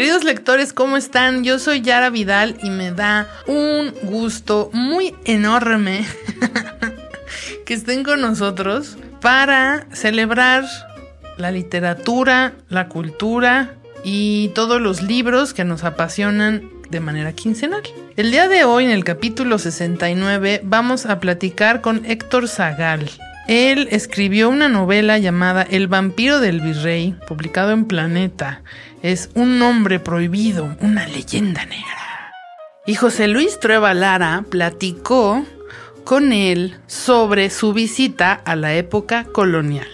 Queridos lectores, ¿cómo están? Yo soy Yara Vidal y me da un gusto muy enorme que estén con nosotros para celebrar la literatura, la cultura y todos los libros que nos apasionan de manera quincenal. El día de hoy, en el capítulo 69, vamos a platicar con Héctor Zagal. Él escribió una novela llamada El vampiro del virrey, publicado en Planeta. Es un nombre prohibido, una leyenda negra. Y José Luis Trueba Lara platicó con él sobre su visita a la época colonial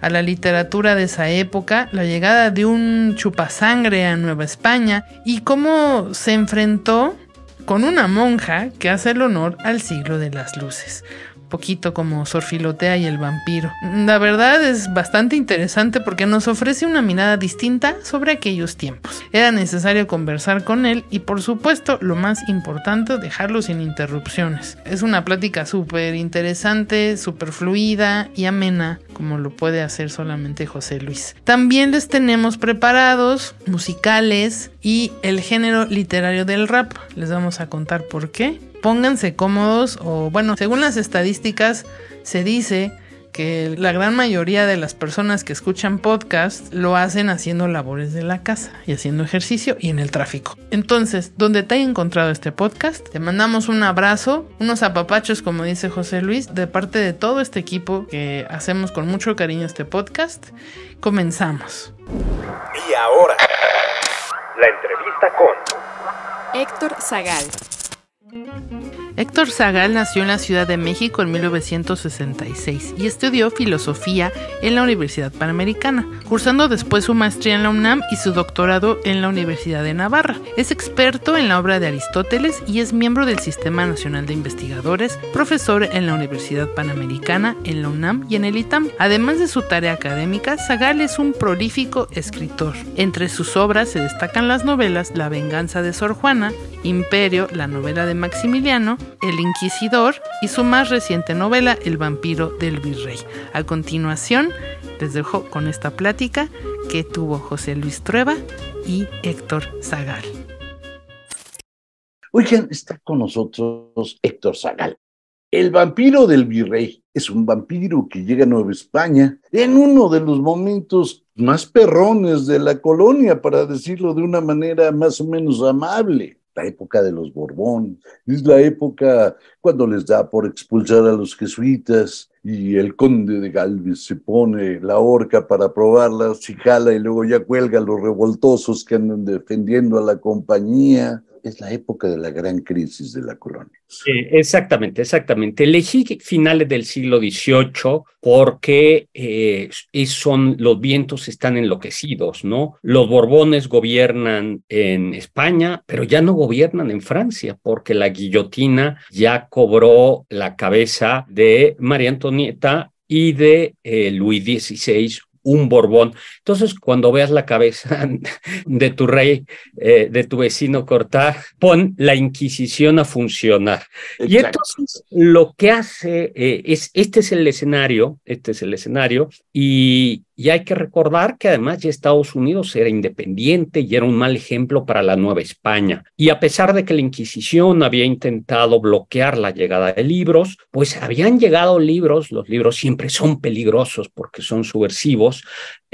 a la literatura de esa época, la llegada de un chupasangre a Nueva España y cómo se enfrentó con una monja que hace el honor al siglo de las luces poquito como Sorfilotea y el vampiro. La verdad es bastante interesante porque nos ofrece una mirada distinta sobre aquellos tiempos. Era necesario conversar con él y por supuesto lo más importante dejarlo sin interrupciones. Es una plática súper interesante, súper fluida y amena como lo puede hacer solamente José Luis. También les tenemos preparados musicales y el género literario del rap. Les vamos a contar por qué pónganse cómodos o bueno, según las estadísticas se dice que la gran mayoría de las personas que escuchan podcast lo hacen haciendo labores de la casa y haciendo ejercicio y en el tráfico. Entonces, donde te haya encontrado este podcast, te mandamos un abrazo, unos apapachos como dice José Luis, de parte de todo este equipo que hacemos con mucho cariño este podcast. Comenzamos. Y ahora, la entrevista con Héctor Zagal. Thank you. Héctor Zagal nació en la Ciudad de México en 1966 y estudió filosofía en la Universidad Panamericana, cursando después su maestría en la UNAM y su doctorado en la Universidad de Navarra. Es experto en la obra de Aristóteles y es miembro del Sistema Nacional de Investigadores, profesor en la Universidad Panamericana, en la UNAM y en el ITAM. Además de su tarea académica, Zagal es un prolífico escritor. Entre sus obras se destacan las novelas La venganza de Sor Juana, Imperio, la novela de Maximiliano, El Inquisidor y su más reciente novela El vampiro del virrey. A continuación, les dejo con esta plática que tuvo José Luis Trueba y Héctor Zagal. Oigan, está con nosotros Héctor Zagal. El vampiro del virrey es un vampiro que llega a Nueva España en uno de los momentos más perrones de la colonia, para decirlo de una manera más o menos amable la época de los Borbón, es la época cuando les da por expulsar a los jesuitas y el conde de Galvez se pone la horca para probarla, se jala y luego ya cuelga a los revoltosos que andan defendiendo a la compañía es la época de la gran crisis de la colonia. Exactamente, exactamente. Elegí finales del siglo XVIII porque eh, son, los vientos están enloquecidos, ¿no? Los Borbones gobiernan en España, pero ya no gobiernan en Francia porque la guillotina ya cobró la cabeza de María Antonieta y de eh, Luis XVI un Borbón. Entonces, cuando veas la cabeza de tu rey, eh, de tu vecino cortar, pon la Inquisición a funcionar. Y entonces lo que hace eh, es, este es el escenario, este es el escenario, y, y hay que recordar que además ya Estados Unidos era independiente y era un mal ejemplo para la Nueva España. Y a pesar de que la Inquisición había intentado bloquear la llegada de libros, pues habían llegado libros, los libros siempre son peligrosos porque son subversivos,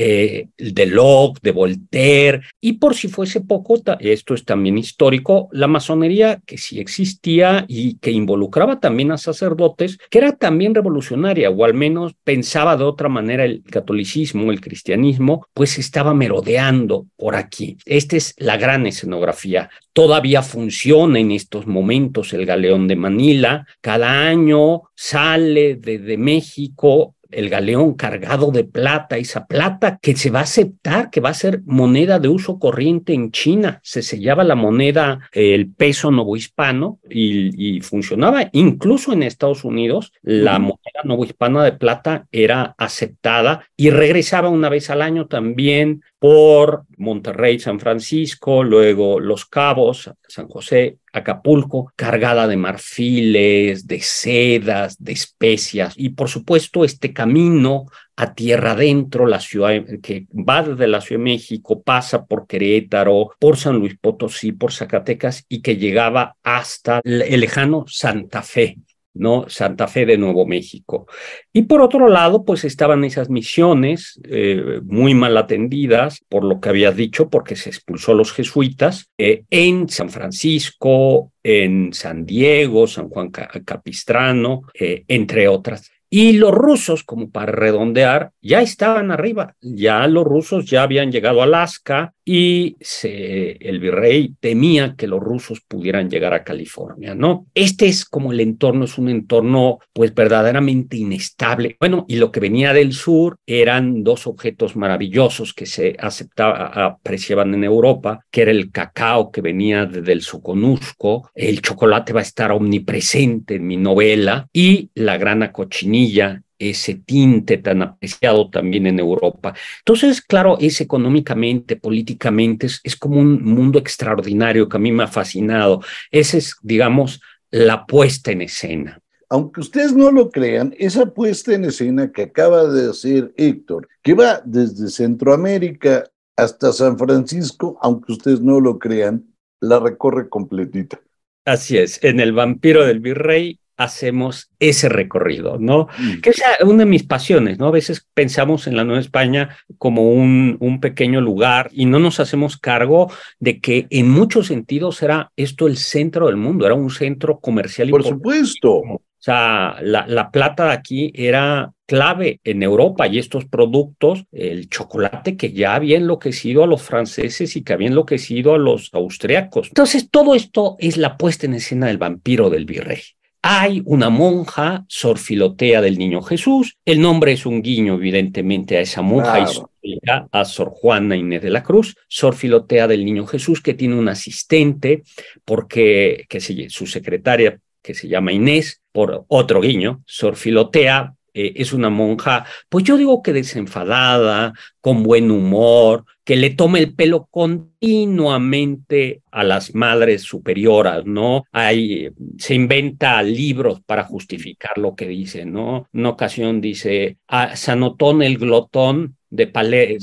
eh, de Locke, de Voltaire, y por si fuese poco, esto es también histórico, la masonería que sí existía y que involucraba también a sacerdotes, que era también revolucionaria, o al menos pensaba de otra manera el catolicismo, el cristianismo, pues estaba merodeando por aquí. Esta es la gran escenografía. Todavía funciona en estos momentos el galeón de Manila. Cada año sale desde México el galeón cargado de plata, esa plata que se va a aceptar, que va a ser moneda de uso corriente en China. Se sellaba la moneda, el peso novohispano, y, y funcionaba. Incluso en Estados Unidos, la moneda novohispana de plata era aceptada y regresaba una vez al año también por Monterrey, San Francisco, luego Los Cabos, San José, Acapulco, cargada de marfiles, de sedas, de especias y por supuesto este camino a tierra adentro, la ciudad que va desde la Ciudad de México, pasa por Querétaro, por San Luis Potosí, por Zacatecas y que llegaba hasta el lejano Santa Fe. ¿No? Santa Fe de Nuevo México. Y por otro lado, pues estaban esas misiones eh, muy mal atendidas, por lo que había dicho, porque se expulsó a los jesuitas, eh, en San Francisco, en San Diego, San Juan Capistrano, eh, entre otras. Y los rusos, como para redondear, ya estaban arriba, ya los rusos ya habían llegado a Alaska y se, el virrey temía que los rusos pudieran llegar a California, ¿no? Este es como el entorno, es un entorno pues verdaderamente inestable. Bueno, y lo que venía del sur eran dos objetos maravillosos que se aceptaba, apreciaban en Europa, que era el cacao que venía desde el Soconusco, el chocolate va a estar omnipresente en mi novela y la grana cochinilla ese tinte tan apreciado también en Europa. Entonces, claro, es económicamente, políticamente, es, como un mundo extraordinario que a mí me ha fascinado. Esa es, digamos, la puesta en escena. Aunque ustedes no lo crean, esa puesta en escena que acaba de hacer Héctor, que va desde Centroamérica hasta San Francisco, aunque ustedes no lo crean, la recorre completita. Así es, en El vampiro del virrey hacemos ese recorrido, ¿no? Mm. Que es una de mis pasiones, ¿no? A veces pensamos en la Nueva España como un, un pequeño lugar y no nos hacemos cargo de que en muchos sentidos era esto el centro del mundo, era un centro comercial. Por supuesto. O sea, la, la, plata de aquí era clave en Europa y estos productos, el chocolate que ya había enloquecido a los franceses y que había enloquecido a los austriacos. Entonces, todo esto es la puesta en escena del vampiro del virrey. Hay una monja, Sor Filotea del Niño Jesús. El nombre es un guiño, evidentemente, a esa monja histórica, a Sor Juana Inés de la Cruz, Sor Filotea del Niño Jesús, que tiene un asistente, porque que su secretaria, que se llama Inés, por otro guiño, Sor Filotea eh, es una monja, pues yo digo que desenfadada, con buen humor, que le toma el pelo continuamente a las madres superioras, ¿no? Hay, se inventa libros para justificar lo que dice, ¿no? Una ocasión dice, a Sanotón el glotón de Palermo,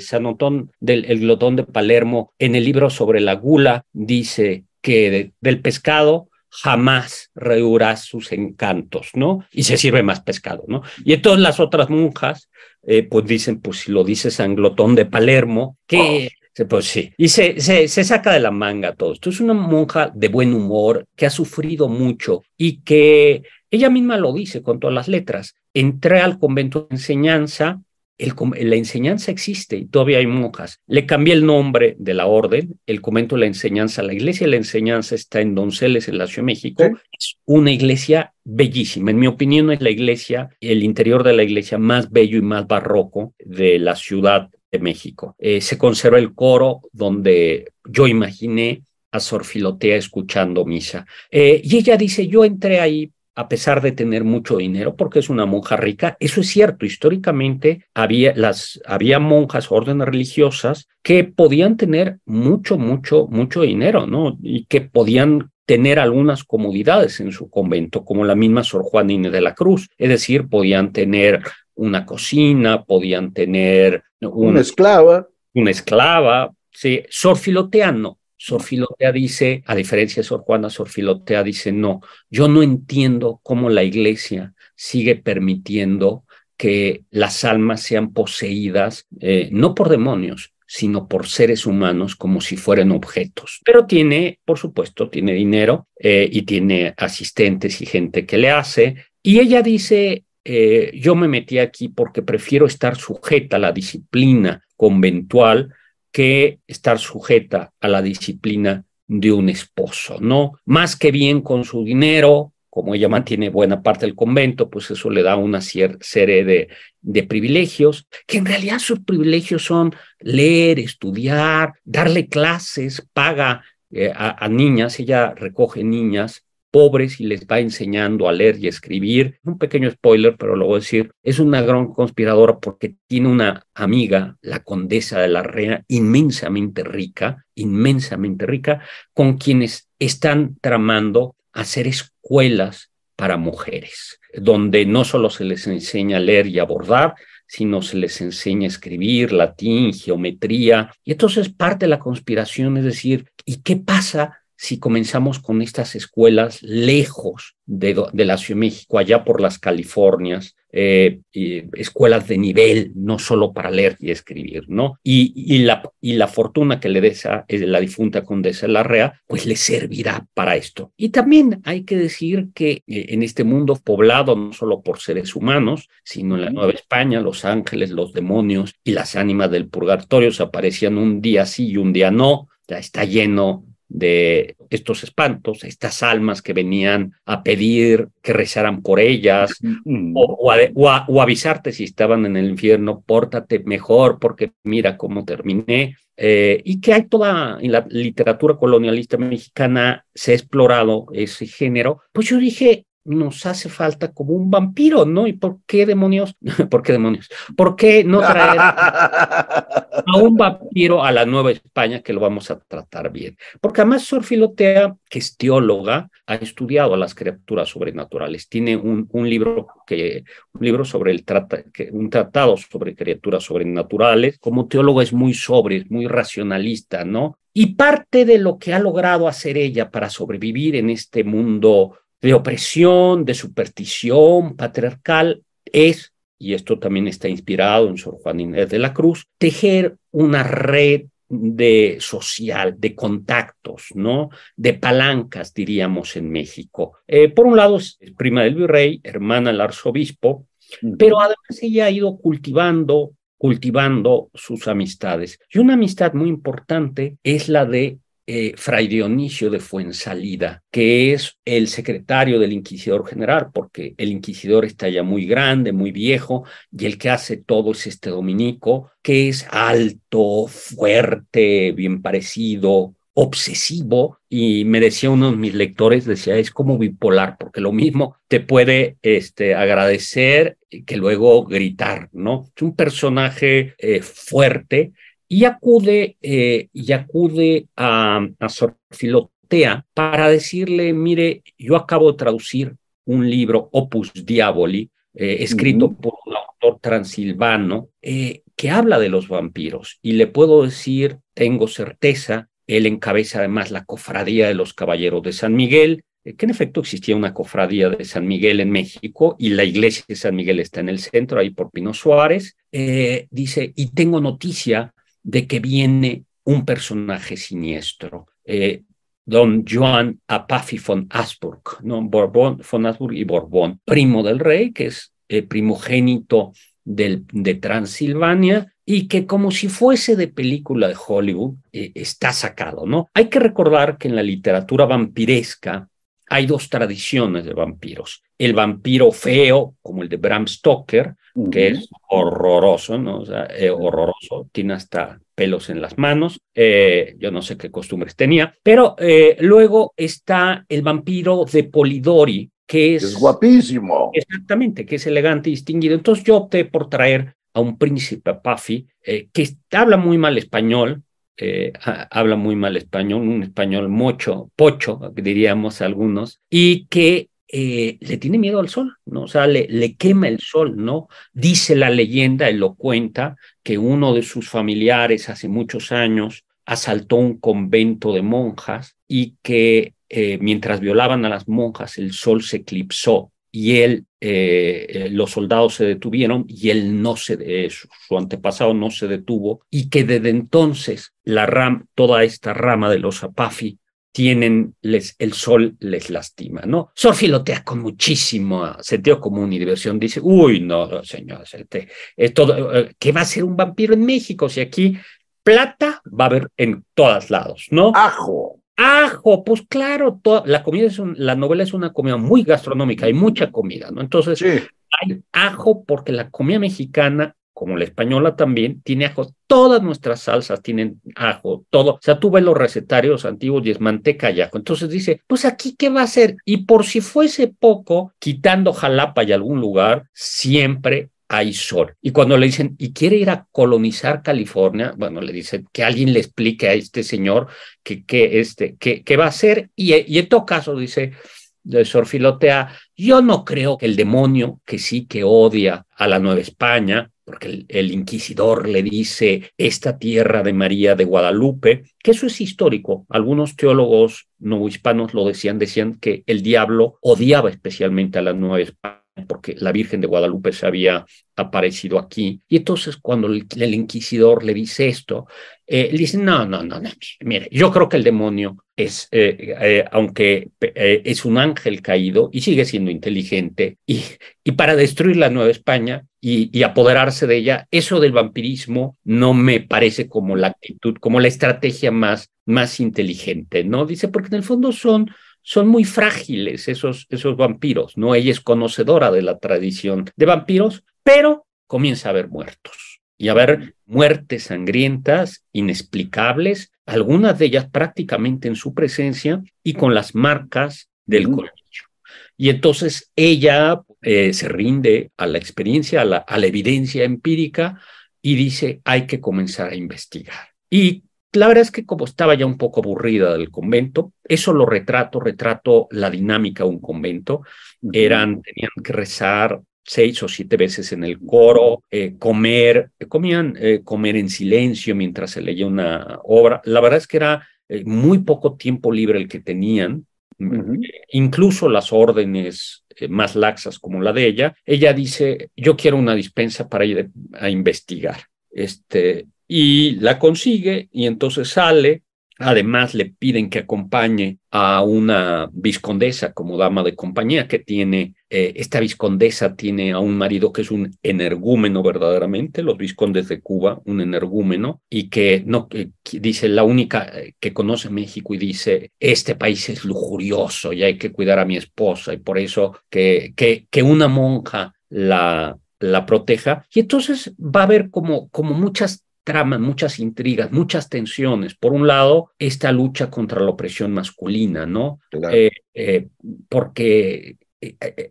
Sanotón del el glotón de Palermo, en el libro sobre la gula, dice que del pescado jamás rehuirás sus encantos, ¿no? Y se sirve más pescado, ¿no? Y entonces las otras monjas, eh, pues dicen, pues si lo dice San Glotón de Palermo, que... Pues sí, y se, se, se, saca de la manga todo esto. Es una monja de buen humor que ha sufrido mucho y que ella misma lo dice con todas las letras. Entré al convento de enseñanza la enseñanza existe y todavía hay monjas. Le cambié el nombre de la orden, el convento de la enseñanza, la iglesia de la enseñanza está en Donceles, en la Ciudad de México. Es una iglesia bellísima. En mi opinión, es la iglesia, el interior de la iglesia más bello y más barroco de la Ciudad de México. Eh, se conserva el coro donde yo imaginé a Sor Filotea escuchando misa. Eh, y ella dice, yo entré ahí a pesar de tener mucho dinero, porque es una monja rica. Eso es cierto, históricamente había, las, había monjas, órdenes religiosas, que podían tener mucho, mucho, mucho dinero, ¿no? Y que podían tener algunas comodidades en su convento, como la misma Sor Juana Inés de la Cruz. Es decir, podían tener una cocina, podían tener una esclava. Una esclava, sí. Sor Filotea no. Sor Filotea dice, a diferencia de Sor Juana, Sor Filotea dice, no, yo no entiendo cómo la iglesia sigue permitiendo que las almas sean poseídas, eh, no por demonios, sino por seres humanos como si fueran objetos. Pero tiene, por supuesto, tiene dinero eh, y tiene asistentes y gente que le hace. Y ella dice, eh, yo me metí aquí porque prefiero estar sujeta a la disciplina conventual que estar sujeta a la disciplina de un esposo, ¿no? Más que bien con su dinero, como ella mantiene buena parte del convento, pues eso le da una serie de, privilegios, que en realidad sus privilegios son leer, estudiar, darle clases, paga eh, a, niñas, ella recoge niñas pobres y les va enseñando a leer y escribir. Un pequeño spoiler, pero lo voy a decir, es una gran conspiradora porque tiene una amiga, la condesa de la Reina, inmensamente rica, inmensamente rica, con quienes están tramando hacer escuelas para mujeres, donde no solo se les enseña a leer y a bordar, sino se les enseña a escribir, latín, geometría. Y entonces parte de la conspiración es decir, ¿y qué pasa si comenzamos con estas escuelas lejos de, la Ciudad de México, allá por las Californias, eh, escuelas de nivel, no solo para leer y escribir, ¿no? Y, la, y la fortuna que le dé la difunta condesa Larrea, pues le servirá para esto. Y también hay que decir que eh, en este mundo poblado no solo por seres humanos, sino en la Nueva España, los ángeles, los demonios y las ánimas del purgatorio se aparecían un día sí y un día no, ya está lleno de estos espantos, estas almas que venían a pedir que rezaran por ellas mm. o, o, avisarte si estaban en el infierno, pórtate mejor porque mira cómo terminé. Eh, y que hay toda, en la literatura colonialista mexicana se ha explorado ese género, pues yo dije, nos hace falta como un vampiro, ¿no? ¿Y por qué demonios? ¿Por qué demonios? ¿Por qué no traer a un vampiro a la Nueva España que lo vamos a tratar bien? Porque además Sor Filotea, que es teóloga, ha estudiado a las criaturas sobrenaturales. Tiene un, un libro que un libro sobre el trata, que, un tratado sobre criaturas sobrenaturales. Como teóloga es muy sobre, es muy racionalista, ¿no? Y parte de lo que ha logrado hacer ella para sobrevivir en este mundo de opresión, de superstición patriarcal, es, y esto también está inspirado en Sor Juan Inés de la Cruz, tejer una red de social, de contactos, ¿no? De palancas, diríamos, en México. Eh, por un lado, es prima del virrey, hermana del arzobispo, pero además ella ha ido cultivando, cultivando sus amistades. Y una amistad muy importante es la de eh, Fray Dionisio de Fuensalida, que es el secretario del Inquisidor General, porque el Inquisidor está ya muy grande, muy viejo, y el que hace todo es este dominico, que es alto, fuerte, bien parecido, obsesivo y me decía uno de mis lectores, decía, es como bipolar, porque lo mismo te puede este, agradecer que luego gritar, ¿no? Es un personaje eh, fuerte y acude, eh, y acude a, a Sor Filotea para decirle, mire, yo acabo de traducir un libro, Opus Diaboli, eh, escrito por un autor transilvano, eh, que habla de los vampiros. Y le puedo decir, tengo certeza, él encabeza además la cofradía de los caballeros de San Miguel, que en efecto existía una cofradía de San Miguel en México y la iglesia de San Miguel está en el centro, ahí por Pino Suárez. dice, y tengo noticia de que viene un personaje siniestro, eh, don Joan Apafi von Asburg, ¿no? Borbón, von Asburg y Borbón, primo del rey, que es eh, primogénito del, de Transilvania y que como si fuese de película de Hollywood, eh, está sacado, ¿no? Hay que recordar que en la literatura vampiresca hay dos tradiciones de vampiros. El vampiro feo, como el de Bram Stoker, que es horroroso, ¿no? O sea, eh, horroroso, tiene hasta pelos en las manos, eh, yo no sé qué costumbres tenía, pero eh, luego está el vampiro de Polidori, que es... Es guapísimo. Exactamente, que es elegante y distinguido. Entonces yo opté por traer a un príncipe Puffy eh, que habla muy mal español, eh, habla muy mal español, un español mocho, pocho, diríamos algunos, y que eh, le tiene miedo al sol, ¿no? O sea, le, le, quema el sol, ¿no? Dice la leyenda, él lo cuenta, que uno de sus familiares hace muchos años asaltó un convento de monjas y que eh, mientras violaban a las monjas el sol se eclipsó y él, eh, los soldados se detuvieron y él no se, su, antepasado no se detuvo y que desde entonces la ram, toda esta rama de los apafi tienen, les, el sol les lastima, ¿no? Sol filotea con muchísimo sentido común y diversión, dice, uy, no, señor, este, todo, eh, ¿qué va a ser un vampiro en México si aquí plata va a haber en todos lados, ¿no? Ajo. Ajo, pues claro, toda, la comida es un, la novela es una comida muy gastronómica, hay mucha comida, ¿no? Entonces, Sí. hay ajo porque la comida mexicana, como la española también, tiene ajo. Todas nuestras salsas tienen ajo, todo. O sea, tú ves los recetarios antiguos y es manteca y ajo. Entonces dice, pues aquí, ¿qué va a hacer? Y por si fuese poco, quitando Jalapa y algún lugar, siempre hay sol. Y cuando le dicen, ¿y quiere ir a colonizar California? Bueno, le dicen que alguien le explique a este señor que, este, va a hacer. Y, en todo caso, dice, de Sorfilotea, yo no creo que el demonio, que sí que odia a la Nueva España, porque el, el, inquisidor le dice esta tierra de María de Guadalupe, que eso es histórico. Algunos teólogos no hispanos lo decían, decían que el diablo odiaba especialmente a la Nueva España porque la Virgen de Guadalupe se había aparecido aquí. Y entonces cuando el, inquisidor le dice esto, eh, le dice, no, no, no, no, mire, yo creo que el demonio es, eh, eh, aunque es un ángel caído y sigue siendo inteligente, y, y para destruir la Nueva España y, y, apoderarse de ella, eso del vampirismo no me parece como la actitud, como la estrategia más, más inteligente, ¿no? Dice, porque en el fondo son son muy frágiles esos, esos vampiros, ¿no? Ella es conocedora de la tradición de vampiros, pero comienza a haber muertos y a haber muertes sangrientas, inexplicables, algunas de ellas prácticamente en su presencia y con las marcas del colmillo. Y entonces ella eh, se rinde a la experiencia, a la, a la evidencia empírica y dice, hay que comenzar a investigar. Y la verdad es que como estaba ya un poco aburrida del convento, eso lo retrato, retrato la dinámica de un convento. Eran, tenían que rezar seis o siete veces en el coro, eh, comer, comían eh, comer en silencio mientras se leía una obra. La verdad es que era eh, muy poco tiempo libre el que tenían. Uh -huh. Incluso las órdenes más laxas como la de ella, ella dice, yo quiero una dispensa para ir a investigar. Este, y la consigue y entonces sale. Además le piden que acompañe a una viscondesa como dama de compañía que tiene, eh, esta viscondesa tiene a un marido que es un energúmeno verdaderamente, los viscondes de Cuba, un energúmeno, y que no, que dice la única que conoce México y dice, este país es lujurioso y hay que cuidar a mi esposa y por eso que, que, que una monja la, la proteja. Y entonces va a haber como, como muchas tramas, muchas intrigas, muchas tensiones. Por un lado, esta lucha contra la opresión masculina, ¿no? Claro. Eh, eh, porque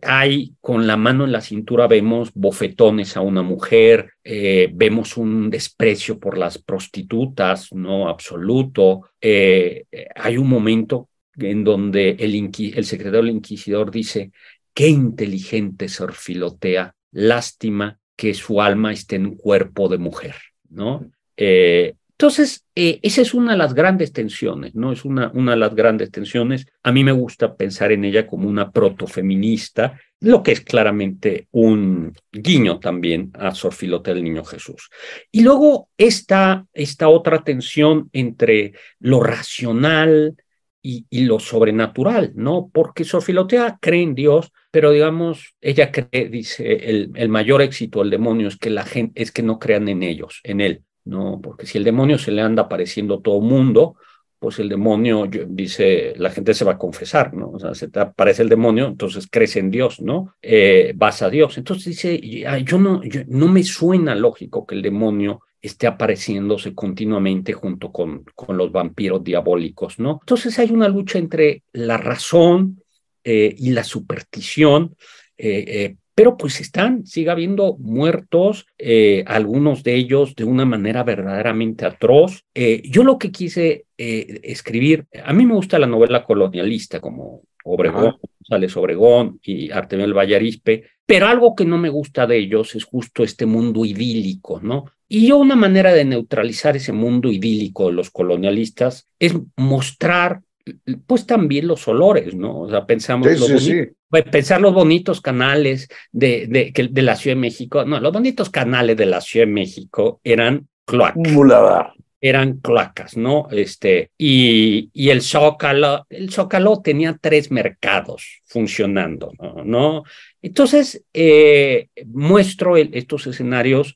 hay con la mano en la cintura, vemos bofetones a una mujer, eh, vemos un desprecio por las prostitutas, no absoluto. hay un momento en donde el, el secretario del inquisidor dice, qué inteligente Sorfilotea, lástima que su alma esté en cuerpo de mujer. ¿No? Eh, entonces, eh, esa es una de las grandes tensiones, ¿no? Es una, una de las grandes tensiones. A mí me gusta pensar en ella como una protofeminista, lo que es claramente un guiño también a Sor Filotea del Niño Jesús. Y luego está esta otra tensión entre lo racional y, y lo sobrenatural, ¿no? Porque Sor Filotea cree en Dios, pero digamos, ella cree, dice, el, el, mayor éxito del demonio es que la gente, es que no crean en ellos, en él, ¿no? Porque si el demonio se le anda apareciendo a todo mundo, pues el demonio, dice, la gente se va a confesar, ¿no? O sea, se te aparece el demonio, entonces crees en Dios, ¿no? Eh, vas a Dios. Entonces dice, yo no, yo, no me suena lógico que el demonio esté apareciéndose continuamente junto con, con los vampiros diabólicos, ¿no? Entonces hay una lucha entre la razón y la superstición. pero pues están, sigue habiendo muertos, algunos de ellos de una manera verdaderamente atroz. yo lo que quise escribir, a mí me gusta la novela colonialista, como Obregón, González Obregón y Artemio Vallarispe, pero algo que no me gusta de ellos es justo este mundo idílico, ¿no? Y yo una manera de neutralizar ese mundo idílico de los colonialistas es mostrar pues también los olores, ¿no? O sea, pensamos pues, pensar los bonitos canales de, de, de, la Ciudad de México, no, los bonitos canales de la Ciudad de México eran cloacas eran cloacas, ¿no? Este, y, y el Zócalo, el Zócalo tenía tres mercados funcionando, ¿no? Entonces, eh, muestro estos escenarios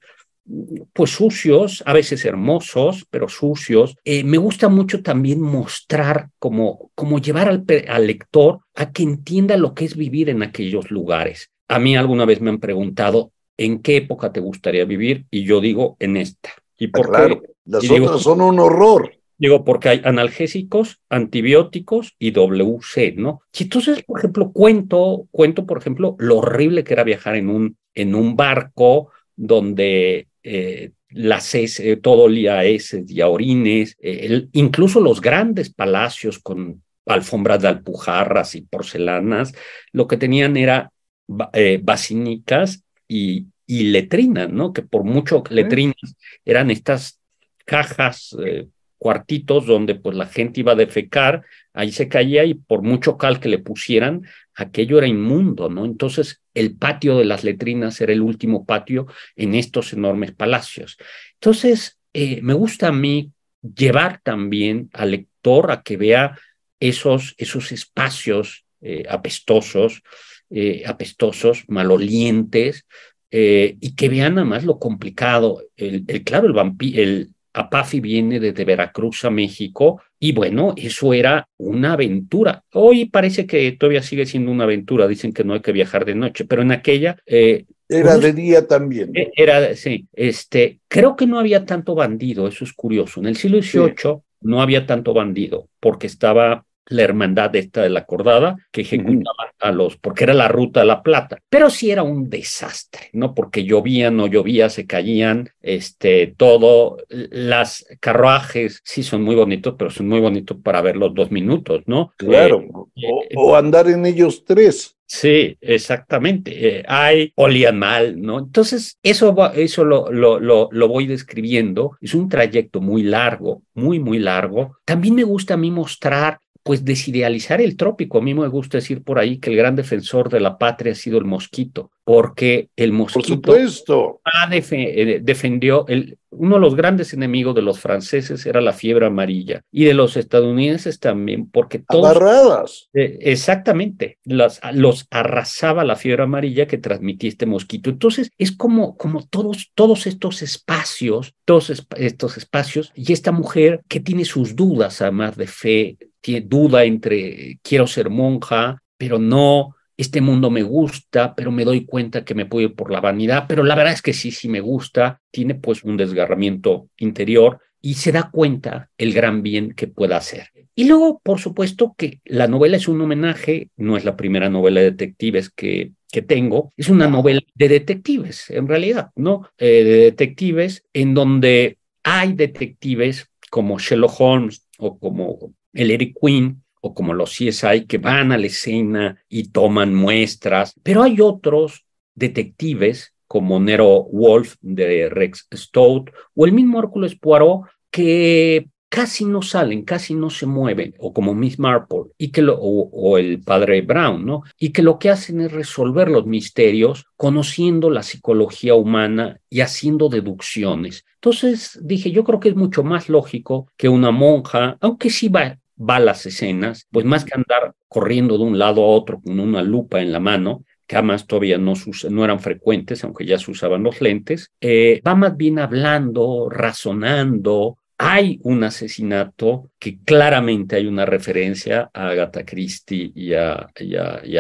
pues sucios, a veces hermosos, pero sucios. Eh, me gusta mucho también mostrar como, como llevar al, al, lector a que entienda lo que es vivir en aquellos lugares. A mí alguna vez me han preguntado, ¿en qué época te gustaría vivir? Y yo digo, en esta. ¿Y ah, por claro, Las otras son un horror. Digo, porque hay analgésicos, antibióticos y WC, ¿no? Y entonces, por ejemplo, cuento, cuento, por ejemplo, lo horrible que era viajar en un, en un barco donde eh, las eh, todo olía a heces y a orines, eh, incluso los grandes palacios con alfombras de alpujarras y porcelanas, lo que tenían era basínicas y, y letrinas, ¿no? Que por mucho letrinas eran estas cajas, cuartitos donde pues la gente iba a defecar, ahí se caía y por mucho cal que le pusieran, aquello era inmundo, ¿no? Entonces el patio de las letrinas era el último patio en estos enormes palacios. Entonces, eh, me gusta a mí llevar también al lector a que vea esos, esos espacios eh, apestosos, apestosos, malolientes, eh, y que vean nada más lo complicado. El, claro, el vampiro, el Apafi viene desde Veracruz a México y bueno, eso era una aventura. Hoy parece que todavía sigue siendo una aventura, dicen que no hay que viajar de noche, pero en aquella... Eh, era de día también. Eh, era, sí, este, creo que no había tanto bandido, eso es curioso. En el siglo XVIII no había tanto bandido porque estaba la hermandad esta de la cordada que ejecutaba a los, porque era la ruta de la plata, pero sí era un desastre, ¿no? Porque llovía, no llovía, se caían, este, todo, las carruajes sí son muy bonitos, pero son muy bonitos para verlos dos minutos, ¿no? Claro, eh, o, andar en ellos tres. Sí, exactamente. Eh, hay, olían mal, ¿no? Entonces, eso, eso lo, lo, lo, lo, voy describiendo. Es un trayecto muy largo, muy, muy largo. También me gusta a mí mostrar pues desidealizar el trópico. A mí me gusta decir por ahí que el gran defensor de la patria ha sido el mosquito, porque el mosquito eh, defendió, el, uno de los grandes enemigos de los franceses era la fiebre amarilla y de los estadounidenses también, porque todos... Eh, exactamente, los, los arrasaba la fiebre amarilla que transmitía este mosquito. Entonces es como, como todos, todos estos espacios, todos estos espacios y esta mujer que tiene sus dudas además de fe, tiene duda entre quiero ser monja, pero no, este mundo me gusta, pero me doy cuenta que me puedo ir por la vanidad, pero la verdad es que sí, sí me gusta, tiene pues un desgarramiento interior y se da cuenta el gran bien que pueda hacer. Y luego, por supuesto, que la novela es un homenaje, no es la primera novela de detectives que, que tengo, es una novela de detectives, en realidad, ¿no? Eh, de detectives en donde hay detectives como Sherlock Holmes o como el Eric Quinn o como los CSI que van a la escena y toman muestras, pero hay otros detectives como Nero Wolf de Rex Stout o el mismo Hércules Poirot que casi no salen, casi no se mueven, o como Miss Marple, y que o, el padre Brown, ¿no? Y que lo que hacen es resolver los misterios conociendo la psicología humana y haciendo deducciones. Entonces dije, yo creo que es mucho más lógico que una monja, aunque sí va, va a las escenas, pues más que andar corriendo de un lado a otro con una lupa en la mano, que además todavía no, no, eran frecuentes, aunque ya se usaban los lentes, eh, va más bien hablando, razonando, hay un asesinato que claramente hay una referencia a Agatha Christie y a,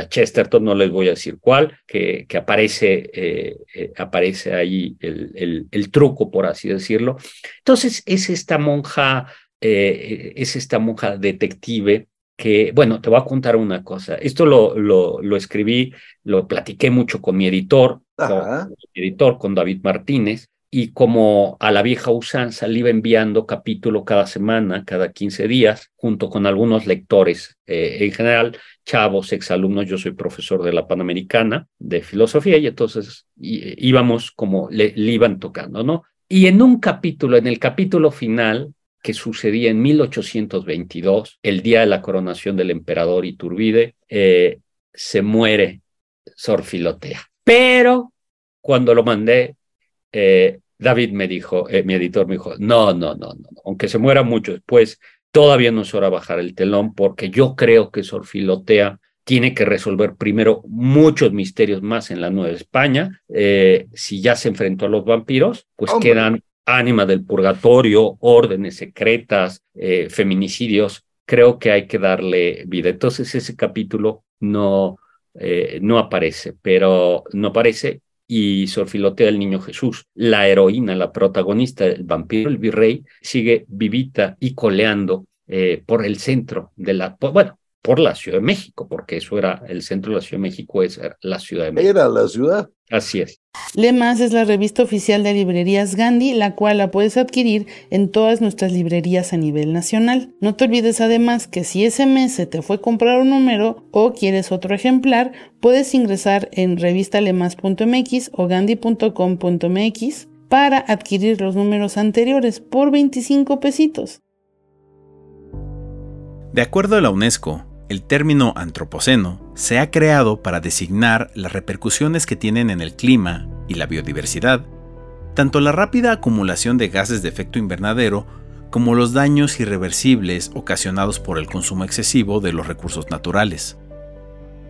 Chesterton, no les voy a decir cuál, que, que aparece, eh, eh, aparece ahí el, el, truco, por así decirlo. Entonces es esta monja, eh, es esta monja detective que, bueno, te voy a contar una cosa. Esto lo, lo, lo escribí, lo platiqué mucho con mi editor, con, mi editor, con David Martínez, y como a la vieja usanza le iba enviando capítulo cada semana, cada 15 días, junto con algunos lectores, eh, en general chavos, exalumnos, yo soy profesor de la Panamericana de filosofía y entonces íbamos como le, iban tocando, ¿no? Y en un capítulo, en el capítulo final, que sucedía en 1822, el día de la coronación del emperador Iturbide, eh, se muere Sor Filotea. Pero cuando lo mandé, eh, David me dijo, eh, mi editor me dijo, no, no, no, no, aunque se muera mucho después, todavía no es hora de bajar el telón porque yo creo que Sor Filotea tiene que resolver primero muchos misterios más en la Nueva España. si ya se enfrentó a los vampiros, pues quedan ánima del purgatorio, órdenes secretas, eh, feminicidios, creo que hay que darle vida. Entonces ese capítulo no, eh, no aparece, pero no aparece y Sor Filotea del Niño Jesús, la heroína, la protagonista del vampiro, el virrey, sigue vivita y coleando eh, por el centro de la, bueno, por la Ciudad de México, porque eso era el centro de la Ciudad de México, es la Ciudad de México. Era la ciudad. Así es. Lemas es la revista oficial de librerías Gandhi, la cual la puedes adquirir en todas nuestras librerías a nivel nacional. No te olvides además que si ese mes se te fue comprar un número o quieres otro ejemplar, puedes ingresar en revistalemas.mx o gandhi.com.mx para adquirir los números anteriores por 25 pesitos. De acuerdo a la UNESCO, el término antropoceno se ha creado para designar las repercusiones que tienen en el clima y la biodiversidad, tanto la rápida acumulación de gases de efecto invernadero como los daños irreversibles ocasionados por el consumo excesivo de los recursos naturales.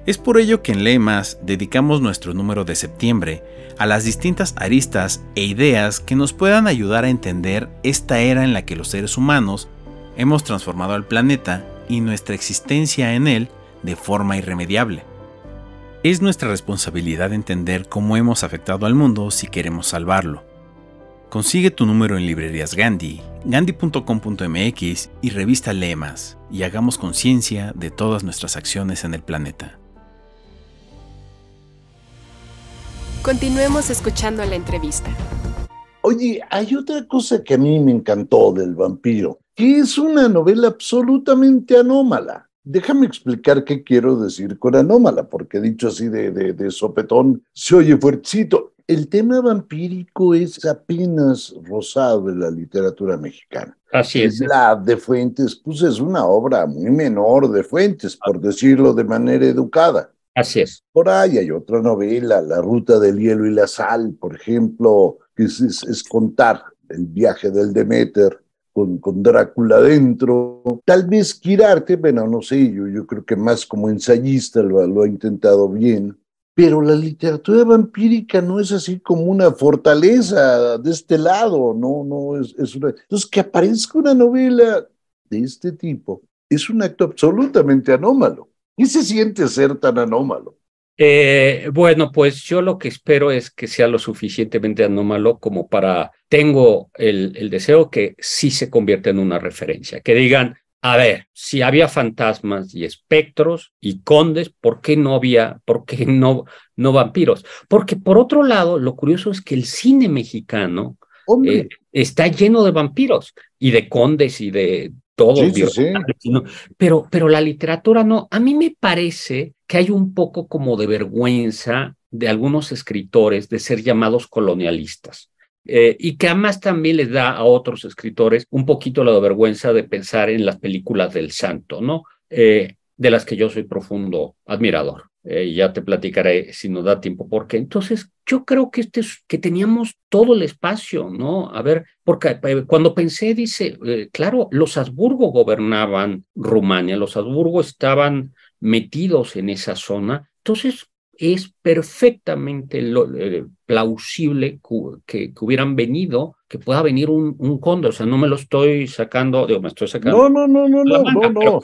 Es por ello que en Lemas dedicamos nuestro número de septiembre a las distintas aristas e ideas que nos puedan ayudar a entender esta era en la que los seres humanos hemos transformado al planeta y nuestra existencia en él de forma irremediable. Es nuestra responsabilidad entender cómo hemos afectado al mundo si queremos salvarlo. Consigue tu número en librerías Gandhi, gandhi.com.mx y revista Lemas y hagamos conciencia de todas nuestras acciones en el planeta. Continuemos escuchando la entrevista. Oye, hay otra cosa que a mí me encantó del vampiro que es una novela absolutamente anómala. Déjame explicar qué quiero decir con anómala, porque dicho así de, de, sopetón se oye fuertecito. El tema vampírico es apenas rosado en la literatura mexicana. Así es. La de Fuentes, pues es una obra muy menor de Fuentes, por decirlo de manera educada. Así es. Por ahí hay otra novela, La Ruta del Hielo y la Sal, por ejemplo, que es, es contar el viaje del Demeter con, Drácula dentro. Tal vez Quirarte, bueno, no sé, yo, yo creo que más como ensayista lo, ha intentado bien, pero la literatura vampírica no es así como una fortaleza de este lado, no, no, es, una... Entonces, que aparezca una novela de este tipo es un acto absolutamente anómalo. ¿Y se siente ser tan anómalo? Eh, bueno, pues yo lo que espero es que sea lo suficientemente anómalo como para, tengo el, el deseo que sí se convierta en una referencia, que digan, a ver, si había fantasmas y espectros y condes, ¿por qué no había, por qué no, no vampiros? Porque por otro lado, lo curioso es que el cine mexicano eh, está lleno de vampiros y de condes y de todo. Pero, pero la literatura no. A mí me parece que hay un poco como de vergüenza de algunos escritores de ser llamados colonialistas. Eh, y que además también les da a otros escritores un poquito la vergüenza de pensar en las películas del santo, ¿no? Eh, de las que yo soy profundo admirador. Eh, ya te platicaré si nos da tiempo por qué. Entonces, yo creo que, este, que teníamos todo el espacio, ¿no? A ver, porque cuando pensé, dice, claro, los Habsburgo gobernaban Rumania, los Habsburgo estaban metidos en esa zona. Entonces, es perfectamente eh, plausible que, hubieran venido, que pueda venir un, un, conde. O sea, no me lo estoy sacando, digo, me estoy sacando. No, no, no, no, no, no.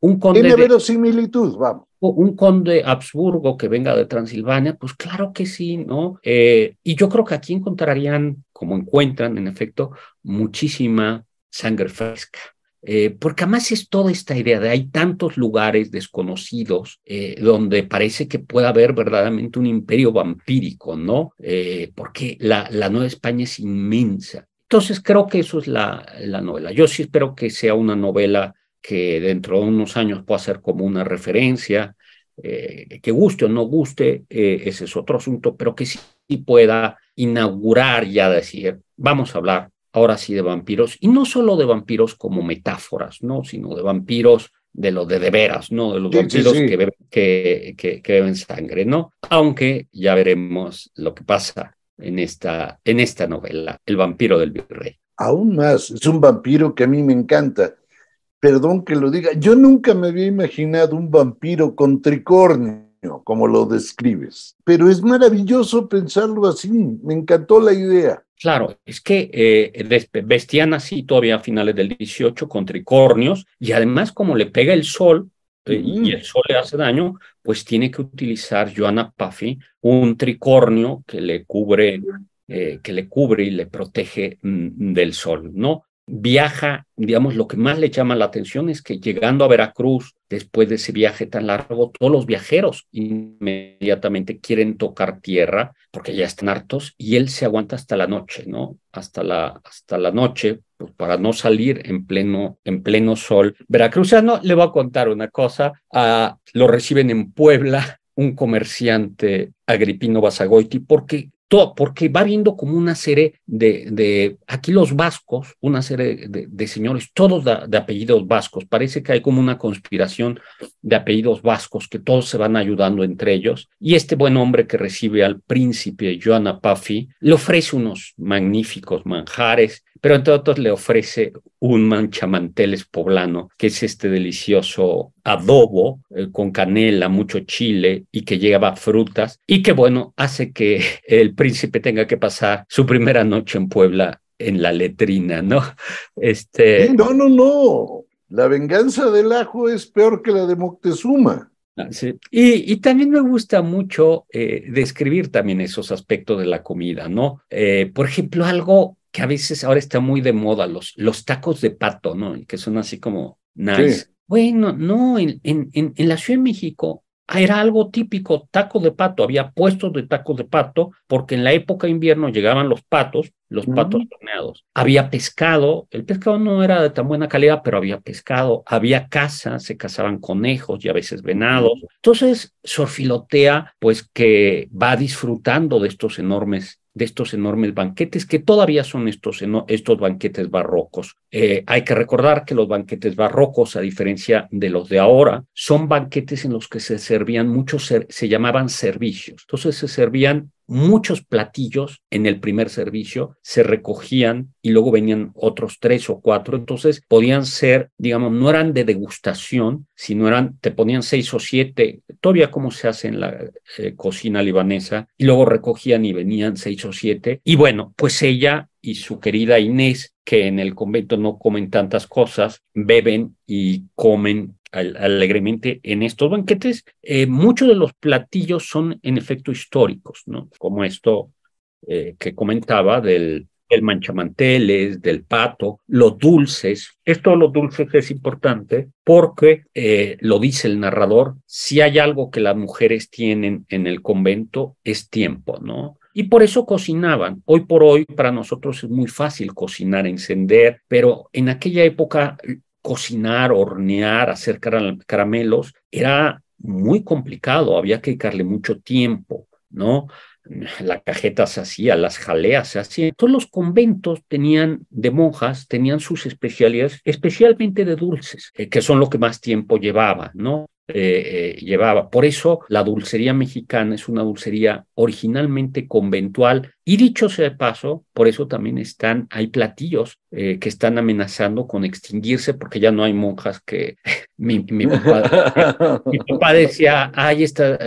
Un, conde. Tiene verosimilitud, vamos. Un conde Habsburgo que venga de Transilvania, pues claro que sí, ¿no? Eh, y yo creo que aquí encontrarían, como encuentran, en efecto, muchísima sangre fresca Eh, porque además es toda esta idea de hay tantos lugares desconocidos eh, donde parece que puede haber verdaderamente un imperio vampírico, ¿no? Eh, porque la, la Nueva España es inmensa. Entonces creo que eso es la, la novela. Yo sí espero que sea una novela que dentro de unos años pueda ser como una referencia, que guste o no guste, ese es otro asunto, pero que sí pueda inaugurar ya decir, vamos a hablar ahora sí de vampiros, y no solo de vampiros como metáforas, ¿no? Sino de vampiros de lo de de veras, ¿no? De los vampiros Que, beben, que, que, que, beben sangre, ¿no? Aunque ya veremos lo que pasa en esta, en esta novela, El vampiro del virrey. Aún más, es un vampiro que a mí me encanta. Perdón que lo diga, yo nunca me había imaginado un vampiro con tricornio como lo describes. Pero es maravilloso pensarlo así, me encantó la idea. Claro, es que eh, vestían así todavía a finales del 18 con tricornios y además como le pega el sol eh, y el sol le hace daño, pues tiene que utilizar Joanna Puffy un tricornio que le cubre, eh, que le cubre y le protege mm, del sol, ¿no? viaja, digamos, lo que más le llama la atención es que llegando a Veracruz, después de ese viaje tan largo, todos los viajeros inmediatamente quieren tocar tierra porque ya están hartos y él se aguanta hasta la noche, ¿no? Hasta la, hasta la noche, pues para no salir en pleno, en pleno sol. Veracruzano, le voy a contar una cosa, ah, lo reciben en Puebla un comerciante agripino Basagoiti porque porque va viendo como una serie de, de aquí los vascos, una serie de, señores, todos de, apellidos vascos, parece que hay como una conspiración de apellidos vascos, que todos se van ayudando entre ellos, y este buen hombre que recibe al príncipe Joana Puffy le ofrece unos magníficos manjares, pero entre otros le ofrece un manchamanteles poblano, que es este delicioso adobo eh, con canela, mucho chile y que lleva frutas y que bueno, hace que el príncipe tenga que pasar su primera noche en Puebla en la letrina, ¿no? Este... No, no, no. La venganza del ajo es peor que la de Moctezuma. Ah, sí. Y, y, también me gusta mucho eh, describir también esos aspectos de la comida, ¿no? Eh, por ejemplo, algo que a veces ahora está muy de moda, los, los tacos de pato, ¿no? Que son así como nice. Bueno, no, en, en, en, la Ciudad de México era algo típico, taco de pato, había puestos de tacos de pato, porque en la época de invierno llegaban los patos, los patos torneados. Había pescado, el pescado no era de tan buena calidad, pero había pescado, había caza, se cazaban conejos y a veces venados. Entonces, Sorfilotea, pues que va disfrutando de estos enormes de estos enormes banquetes, que todavía son estos, estos banquetes barrocos. Eh, hay que recordar que los banquetes barrocos, a diferencia de los de ahora, son banquetes en los que se servían muchos, se llamaban servicios. Entonces se servían muchos platillos en el primer servicio se recogían y luego venían otros tres o cuatro. Entonces podían ser, digamos, no eran de degustación, sino eran, te ponían seis o siete, todavía como se hace en la eh, cocina libanesa, y luego recogían y venían seis o siete. Y bueno, pues ella y su querida Inés, que en el convento no comen tantas cosas, beben y comen alegremente en estos banquetes. Eh, muchos de los platillos son en efecto históricos, ¿no? Como esto eh, que comentaba del, manchamanteles, del pato, los dulces. Esto de los dulces es importante porque, eh, lo dice el narrador, si hay algo que las mujeres tienen en el convento es tiempo, ¿no? Y por eso cocinaban. Hoy por hoy para nosotros es muy fácil cocinar, encender, pero en aquella época cocinar, hornear, hacer caramelos, era muy complicado, había que dedicarle mucho tiempo, ¿no? La cajeta se hacía, las jaleas se hacían. Todos los conventos tenían de monjas, tenían sus especialidades, especialmente de dulces, eh, que son lo que más tiempo llevaba, ¿no? Eh, eh, llevaba. Por eso la dulcería mexicana es una dulcería originalmente conventual y dicho sea de paso, por eso también están, hay platillos eh, que están amenazando con extinguirse porque ya no hay monjas que mi, mi, papá, mi papá, decía, ay, esta,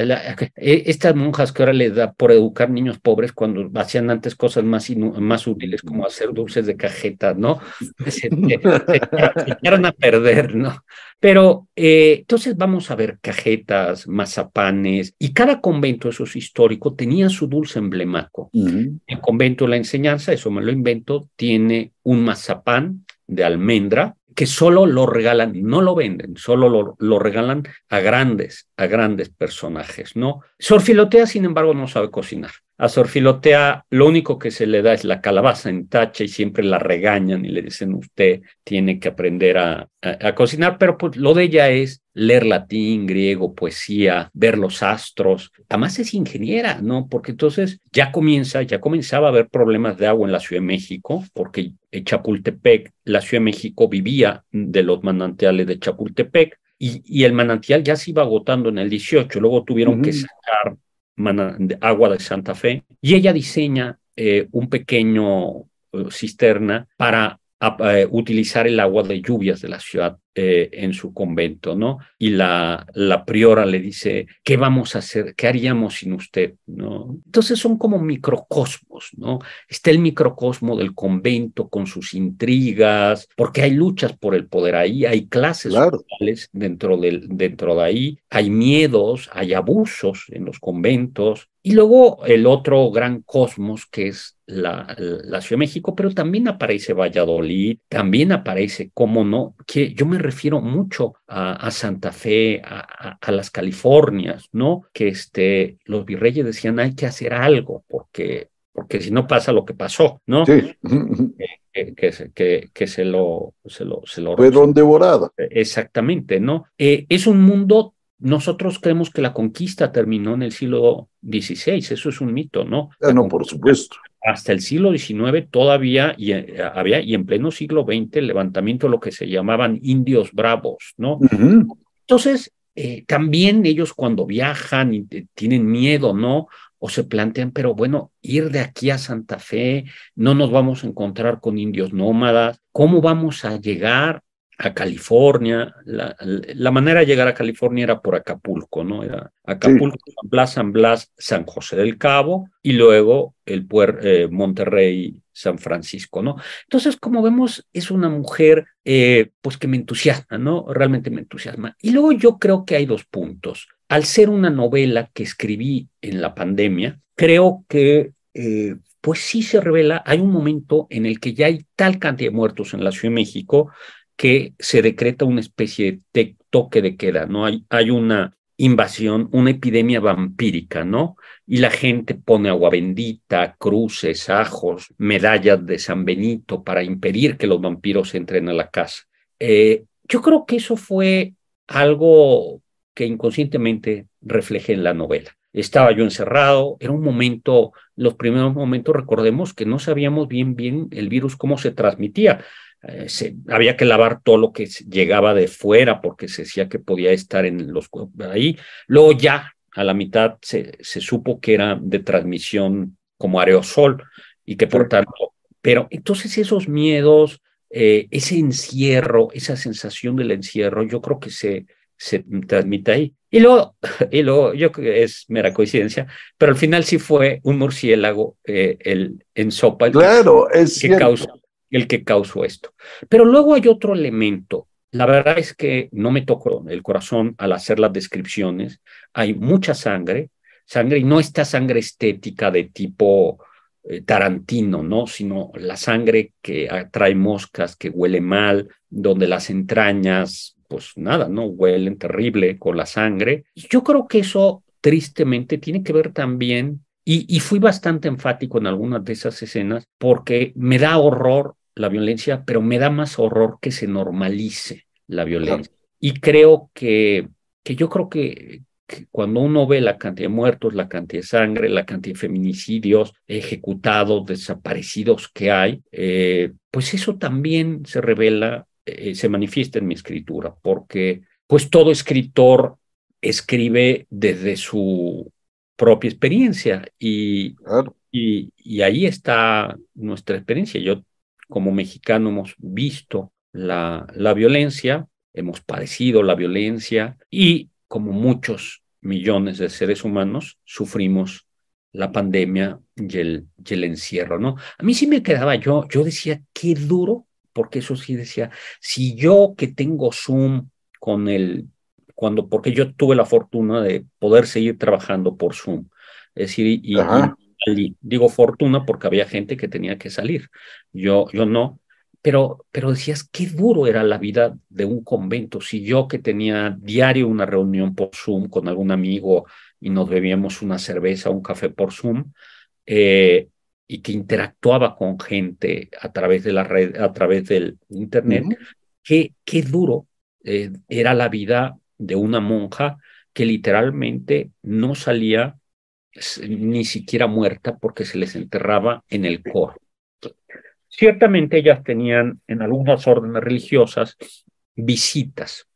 estas monjas que ahora les da por educar niños pobres cuando hacían antes cosas más, más útiles como hacer dulces de cajeta, ¿no? Se, echaron a perder, ¿no? Pero entonces vamos a ver cajetas, mazapanes y cada convento, eso es histórico, tenía su dulce emblemático. El convento de la enseñanza, eso me lo invento, tiene un mazapán de almendra que solo lo regalan, no lo venden, solo lo, lo, regalan a grandes, a grandes personajes, ¿no? Sorfilotea, sin embargo, no sabe cocinar. A Sorfilotea lo único que se le da es la calabaza en tacha y siempre la regañan y le dicen usted tiene que aprender a, a, cocinar, pero pues lo de ella es leer latín, griego, poesía, ver los astros. Además es ingeniera, ¿no? Porque entonces ya comienza, ya comenzaba a haber problemas de agua en la Ciudad de México, porque Chapultepec, la Ciudad de México vivía de los manantiales de Chapultepec, y, y, el manantial ya se iba agotando en el 18, luego tuvieron que sacar agua de Santa Fe, y ella diseña eh, un pequeño eh, cisterna para eh, utilizar el agua de lluvias de la ciudad eh, en su convento, ¿no? Y la, la priora le dice, ¿qué vamos a hacer? ¿Qué haríamos sin usted? ¿no? Entonces son como microcosmos, ¿no? Está el microcosmo del convento con sus intrigas, porque hay luchas por el poder ahí, hay clases sociales dentro, del, dentro de ahí, hay miedos, hay abusos en los conventos, y luego el otro gran cosmos que es la, la, Ciudad de México, pero también aparece Valladolid, también aparece, cómo no, que yo me refiero mucho a, Santa Fe, a, las Californias, ¿no? Que este, los virreyes decían hay que hacer algo porque, porque si no pasa lo que pasó, ¿no? Sí. Que, que, que, se lo... Se lo, se lo Fueron devoradas. Exactamente, ¿no? Eh, es un mundo nosotros creemos que la conquista terminó en el siglo XVI, eso es un mito, ¿no? Ah, no, por supuesto. Hasta el siglo XIX todavía y, eh, había, y en pleno siglo XX, el levantamiento de lo que se llamaban indios bravos, ¿no? Entonces, eh, también ellos cuando viajan y tienen miedo, ¿no? O se plantean, pero bueno, ir de aquí a Santa Fe, no nos vamos a encontrar con indios nómadas, ¿cómo vamos a llegar? A California. La, la, manera de llegar a California era por Acapulco, ¿no? Era Acapulco, San Blas, San Blas, San José del Cabo y luego el puer, eh, Monterrey, San Francisco, ¿no? Entonces, como vemos, es una mujer, eh, pues que me entusiasma, ¿no? Realmente me entusiasma. Y luego yo creo que hay dos puntos. Al ser una novela que escribí en la pandemia, creo que eh, pues sí se revela, hay un momento en el que ya hay tal cantidad de muertos en la Ciudad de México que se decreta una especie de toque de queda, ¿no? Hay, hay una invasión, una epidemia vampírica, ¿no? Y la gente pone agua bendita, cruces, ajos, medallas de San Benito para impedir que los vampiros entren a la casa. Eh, yo creo que eso fue algo que inconscientemente refleje en la novela. Estaba yo encerrado, era un momento, los primeros momentos, recordemos que no sabíamos bien, bien el virus, cómo se transmitía. Eh, se, había que lavar todo lo que llegaba de fuera porque se decía que podía estar en los ahí. Luego ya a la mitad se, se supo que era de transmisión como aerosol y que por tanto, pero entonces esos miedos, eh, ese encierro, esa sensación del encierro, yo creo que se, se transmite ahí. Y luego, y luego, yo creo que es mera coincidencia, pero al final sí fue un murciélago eh, el, en sopa. Claro, es que causa el que causó esto. Pero luego hay otro elemento. La verdad es que no me tocó el corazón al hacer las descripciones. Hay mucha sangre, sangre y no esta sangre estética de tipo eh, tarantino, ¿no? Sino la sangre que atrae moscas, que huele mal, donde las entrañas, pues nada, ¿no? Huelen terrible con la sangre. Yo creo que eso tristemente tiene que ver también y, y, fui bastante enfático en algunas de esas escenas porque me da horror la violencia, pero me da más horror que se normalice la violencia. Y creo que, que yo creo que, cuando uno ve la cantidad de muertos, la cantidad de sangre, la cantidad de feminicidios ejecutados, desaparecidos que hay, eh, pues eso también se revela, eh, se manifiesta en mi escritura, porque pues todo escritor escribe desde su propia experiencia y, y, y, ahí está nuestra experiencia. Yo como mexicano hemos visto la, la violencia, hemos padecido la violencia y como muchos millones de seres humanos sufrimos la pandemia y el, y el encierro, ¿no? A mí sí me quedaba yo, yo decía, qué duro, porque eso sí decía, si yo que tengo Zoom con el, cuando, porque yo tuve la fortuna de poder seguir trabajando por Zoom, es decir, y, Digo fortuna porque había gente que tenía que salir. Yo, yo no. pero, pero decías, qué duro era la vida de un convento. Si yo que tenía diario una reunión por Zoom con algún amigo y nos bebíamos una cerveza, un café por Zoom, eh, y que interactuaba con gente a través de la red, a través del internet, qué, qué duro eh, era la vida de una monja que literalmente no salía ni siquiera muerta porque se les enterraba en el coro. Ciertamente ellas tenían en algunas órdenes religiosas visitas,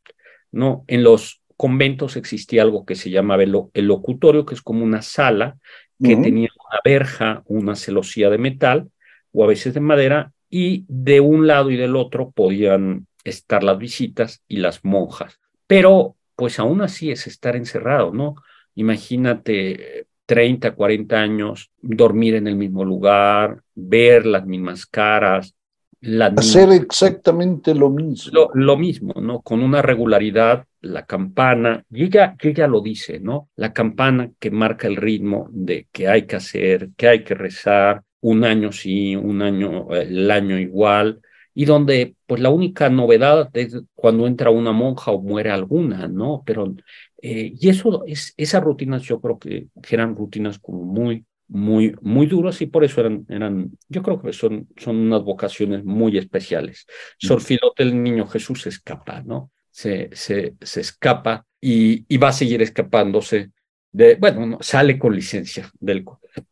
¿no? En los conventos existía algo que se llamaba el, locutorio, que es como una sala que tenía una verja, una celosía de metal o a veces de madera, y de un lado y del otro podían estar las visitas y las monjas. Pero pues aún así es estar encerrado, ¿no? Imagínate 30, 40 años, dormir en el mismo lugar, ver las mismas caras. Hacer exactamente lo mismo. Lo, mismo, ¿no? Con una regularidad, la campana, y ella, ella lo dice, ¿no? La campana que marca el ritmo de que hay que hacer, que hay que rezar, un año sí, un año, el año igual, y donde pues la única novedad es cuando entra una monja o muere alguna, ¿no? Pero eh, y eso, es, esas rutinas yo creo que, eran rutinas como muy, muy, muy duras y por eso eran, eran yo creo que son, son unas vocaciones muy especiales. Mm. Sor Filote, el niño Jesús, se escapa, ¿no? Se, se, se escapa y, y, va a seguir escapándose. De, bueno, sale con licencia del,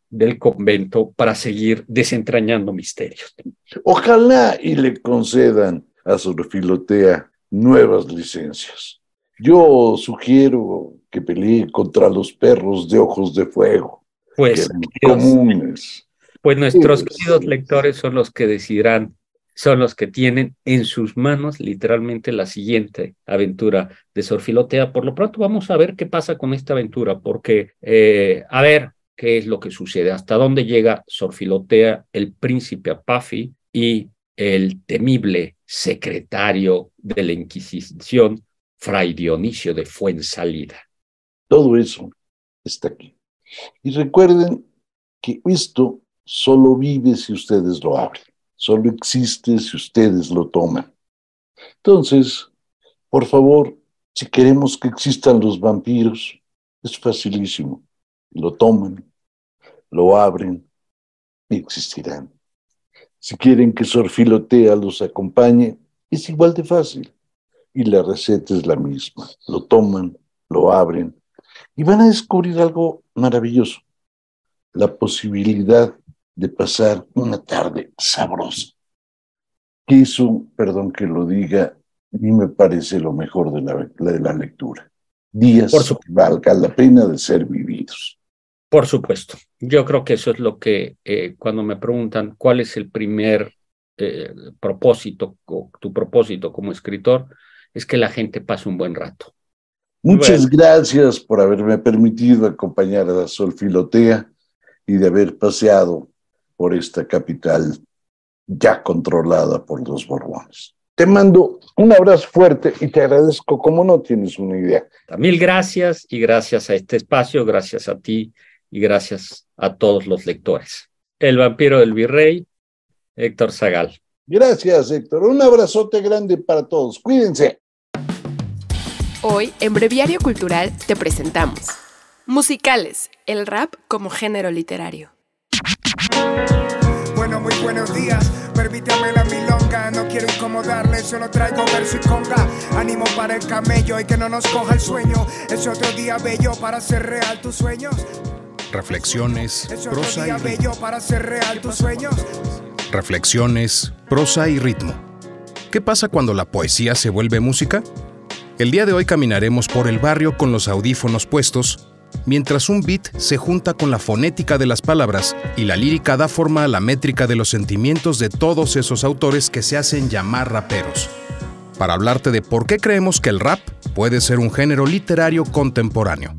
del convento para seguir desentrañando misterios. Ojalá y le concedan a Sor Filotea nuevas licencias. Yo sugiero que pelee contra los perros de ojos de fuego. Pues, comunes. Pues nuestros queridos lectores son los que decidirán, son los que tienen en sus manos literalmente la siguiente aventura de Sor Filotea. Por lo pronto vamos a ver qué pasa con esta aventura, porque, eh, a ver, qué es lo que sucede, hasta dónde llega Sor Filotea, el príncipe Apafi y el temible secretario de la Inquisición, Fray Dionisio de Fuensalida. Todo eso está aquí. Y recuerden que esto solo vive si ustedes lo abren, solo existe si ustedes lo toman. Entonces, por favor, si queremos que existan los vampiros, es facilísimo. Lo toman, lo abren y existirán. Si quieren que Sor Filotea los acompañe, es igual de fácil y la receta es la misma. Lo toman, lo abren y van a descubrir algo maravilloso, la posibilidad de pasar una tarde sabrosa. Que eso, perdón que lo diga, a mí me parece lo mejor de la, de la lectura. Días que valga la pena de ser vividos. Por supuesto. Yo creo que eso es lo que eh, cuando me preguntan cuál es el primer eh, propósito o tu propósito como escritor, es que la gente pase un buen rato. Muchas gracias por haberme permitido acompañar a la Sol Filotea y de haber paseado por esta capital ya controlada por los Borbones. Te mando un abrazo fuerte y te agradezco como no tienes una idea. Mil gracias y gracias a este espacio, gracias a ti y gracias a todos los lectores. El vampiro del virrey, Héctor Zagal. Gracias, Héctor. Un abrazote grande para todos. Cuídense. Hoy, en Breviario Cultural, te presentamos Musicales, el rap como género literario. Bueno, muy buenos días. Permítame la milonga, no quiero incomodarle, solo traigo verso y conga. Ánimo para el camello y que no nos coja el sueño. Es otro día bello para hacer real tus sueños. Reflexiones, real tus sueños. Reflexiones, prosa y ritmo. ¿Qué pasa cuando la poesía se vuelve música? El día de hoy caminaremos por el barrio con los audífonos puestos, mientras un beat se junta con la fonética de las palabras y la lírica da forma a la métrica de los sentimientos de todos esos autores que se hacen llamar raperos. Para hablarte de por qué creemos que el rap puede ser un género literario contemporáneo.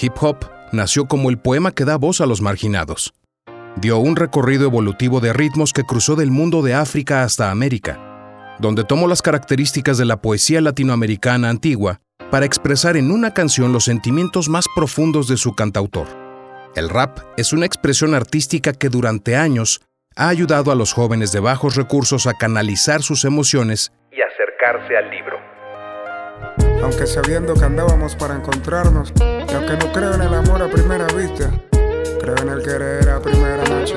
Hip hop nació como el poema que da voz a los marginados. dio un recorrido evolutivo de ritmos que cruzó del mundo de África hasta América, donde tomó las características de la poesía latinoamericana antigua para expresar en una canción los sentimientos más profundos de su cantautor. El rap es una expresión artística que durante años ha ayudado a los jóvenes de bajos recursos a canalizar sus emociones y acercarse al libro. Aunque sabiendo que andábamos para encontrarnos, y no creo en el amor a primera vista, creo en el querer a primera noche.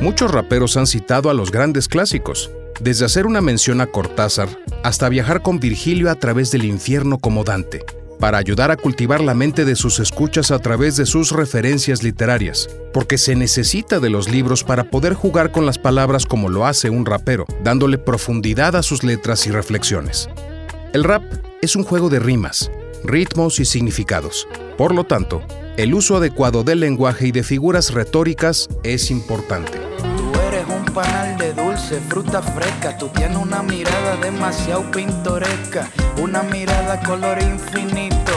Muchos raperos han citado a los grandes clásicos, desde hacer una mención a Cortázar hasta viajar con Virgilio a través del infierno como Dante, para ayudar a cultivar la mente de sus escuchas a través de sus referencias literarias, porque se necesita de los libros para poder jugar con las palabras como lo hace un rapero, dándole profundidad a sus letras y reflexiones. El rap es un juego de rimas, ritmos y significados. Por lo tanto, el uso adecuado del lenguaje y de figuras retóricas es importante. Tú eres un panal de dulce, fruta fresca. Tú tienes una mirada demasiado pintoresca, una mirada color infinito.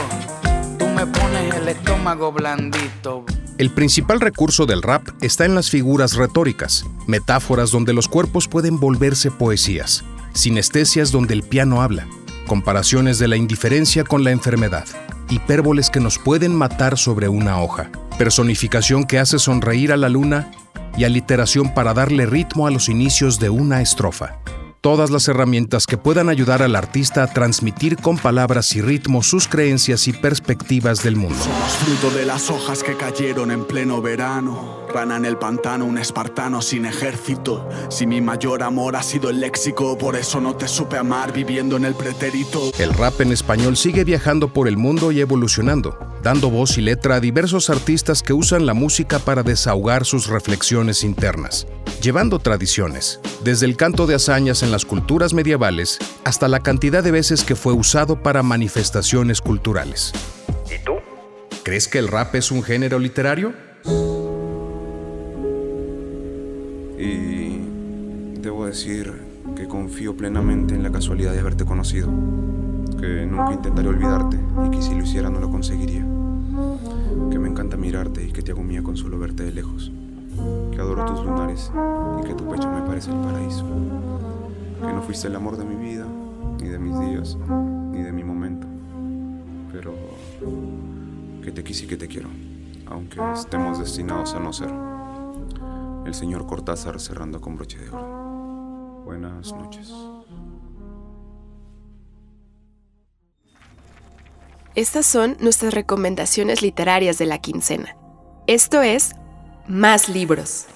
Tú me pones el estómago blandito. El principal recurso del rap está en las figuras retóricas, metáforas donde los cuerpos pueden volverse poesías, sinestesias donde el piano habla, comparaciones de la indiferencia con la enfermedad, hipérboles que nos pueden matar sobre una hoja, personificación que hace sonreír a la luna y aliteración para darle ritmo a los inicios de una estrofa. Todas las herramientas que puedan ayudar al artista a transmitir con palabras y ritmo sus creencias y perspectivas del mundo. Somos fruto de las hojas que cayeron en pleno verano. Rana en el pantano, un espartano sin ejército. Si mi mayor amor ha sido el léxico, por eso no te supe amar viviendo en el pretérito. El rap en español sigue viajando por el mundo y evolucionando, dando voz y letra a diversos artistas que usan la música para desahogar sus reflexiones internas, llevando tradiciones, desde el canto de hazañas en las culturas medievales hasta la cantidad de veces que fue usado para manifestaciones culturales. ¿Y tú? ¿Crees que el rap es un género literario? Y debo decir que confío plenamente en la casualidad de haberte conocido, que nunca intentaré olvidarte y que si lo hiciera no lo conseguiría, que me encanta mirarte y que te hago mía con solo verte de lejos, que adoro tus lunares y que tu pecho me parece el paraíso, que no fuiste el amor de mi vida, ni de mis días, ni de mi momento, pero que te quise y que te quiero, aunque estemos destinados a no ser. El señor Cortázar cerrando con broche de oro. Buenas noches. Estas son nuestras recomendaciones literarias de la quincena. Esto es Más libros.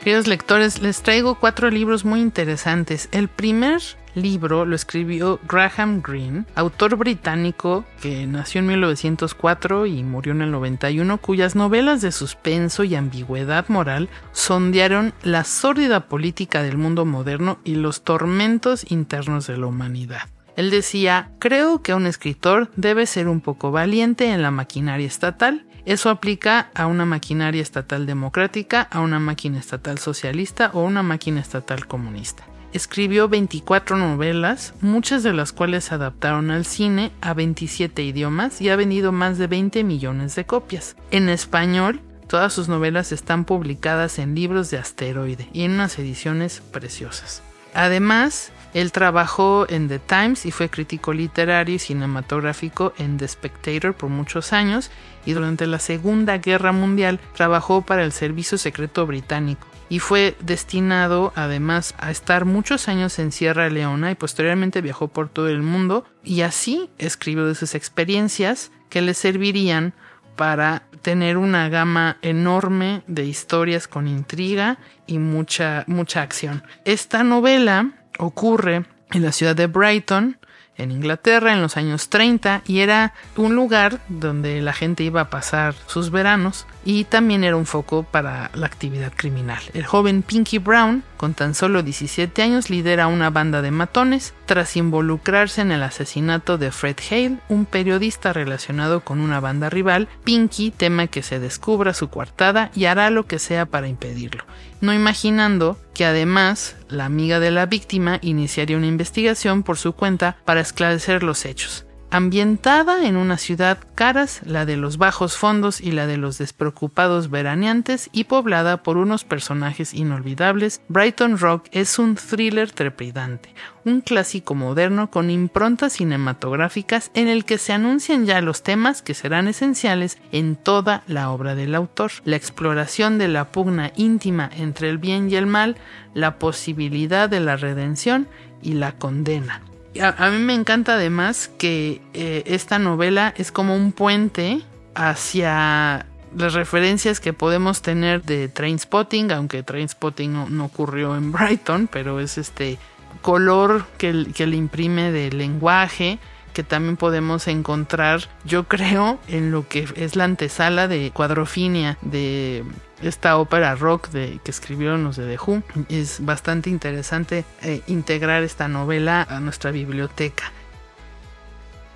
Queridos lectores, les traigo cuatro libros muy interesantes. El primer libro lo escribió Graham Greene, autor británico que nació en 1904 y murió en el 91, cuyas novelas de suspenso y ambigüedad moral sondearon la sórdida política del mundo moderno y los tormentos internos de la humanidad. Él decía, creo que un escritor debe ser un poco valiente en la maquinaria estatal eso aplica a una maquinaria estatal democrática, a una máquina estatal socialista o una máquina estatal comunista. Escribió 24 novelas, muchas de las cuales se adaptaron al cine a 27 idiomas y ha vendido más de 20 millones de copias. En español, todas sus novelas están publicadas en libros de asteroide y en unas ediciones preciosas. Además, él trabajó en The Times y fue crítico literario y cinematográfico en The Spectator por muchos años y durante la Segunda Guerra Mundial trabajó para el Servicio Secreto Británico y fue destinado además a estar muchos años en Sierra Leona y posteriormente viajó por todo el mundo y así escribió de sus experiencias que le servirían para tener una gama enorme de historias con intriga y mucha mucha acción. Esta novela ocurre en la ciudad de Brighton, en Inglaterra, en los años 30, y era un lugar donde la gente iba a pasar sus veranos y también era un foco para la actividad criminal. El joven Pinky Brown, con tan solo 17 años, lidera una banda de matones tras involucrarse en el asesinato de Fred Hale, un periodista relacionado con una banda rival. Pinky teme que se descubra su coartada y hará lo que sea para impedirlo, no imaginando que además la amiga de la víctima iniciaría una investigación por su cuenta para esclarecer los hechos. Ambientada en una ciudad caras, la de los bajos fondos y la de los despreocupados veraneantes y poblada por unos personajes inolvidables, Brighton Rock es un thriller trepidante, un clásico moderno con improntas cinematográficas en el que se anuncian ya los temas que serán esenciales en toda la obra del autor, la exploración de la pugna íntima entre el bien y el mal, la posibilidad de la redención y la condena. A, mí me encanta además que eh, esta novela es como un puente hacia las referencias que podemos tener de Trainspotting, aunque Trainspotting no, no ocurrió en Brighton, pero es este color que, le imprime de lenguaje que también podemos encontrar, yo creo, en lo que es la antesala de Cuadrofinia de esta ópera rock de, que escribieron los de The Who. Es bastante interesante eh, integrar esta novela a nuestra biblioteca.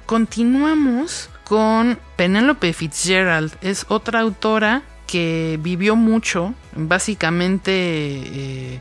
Continuamos con Penelope Fitzgerald. Es otra autora que vivió mucho. Básicamente eh,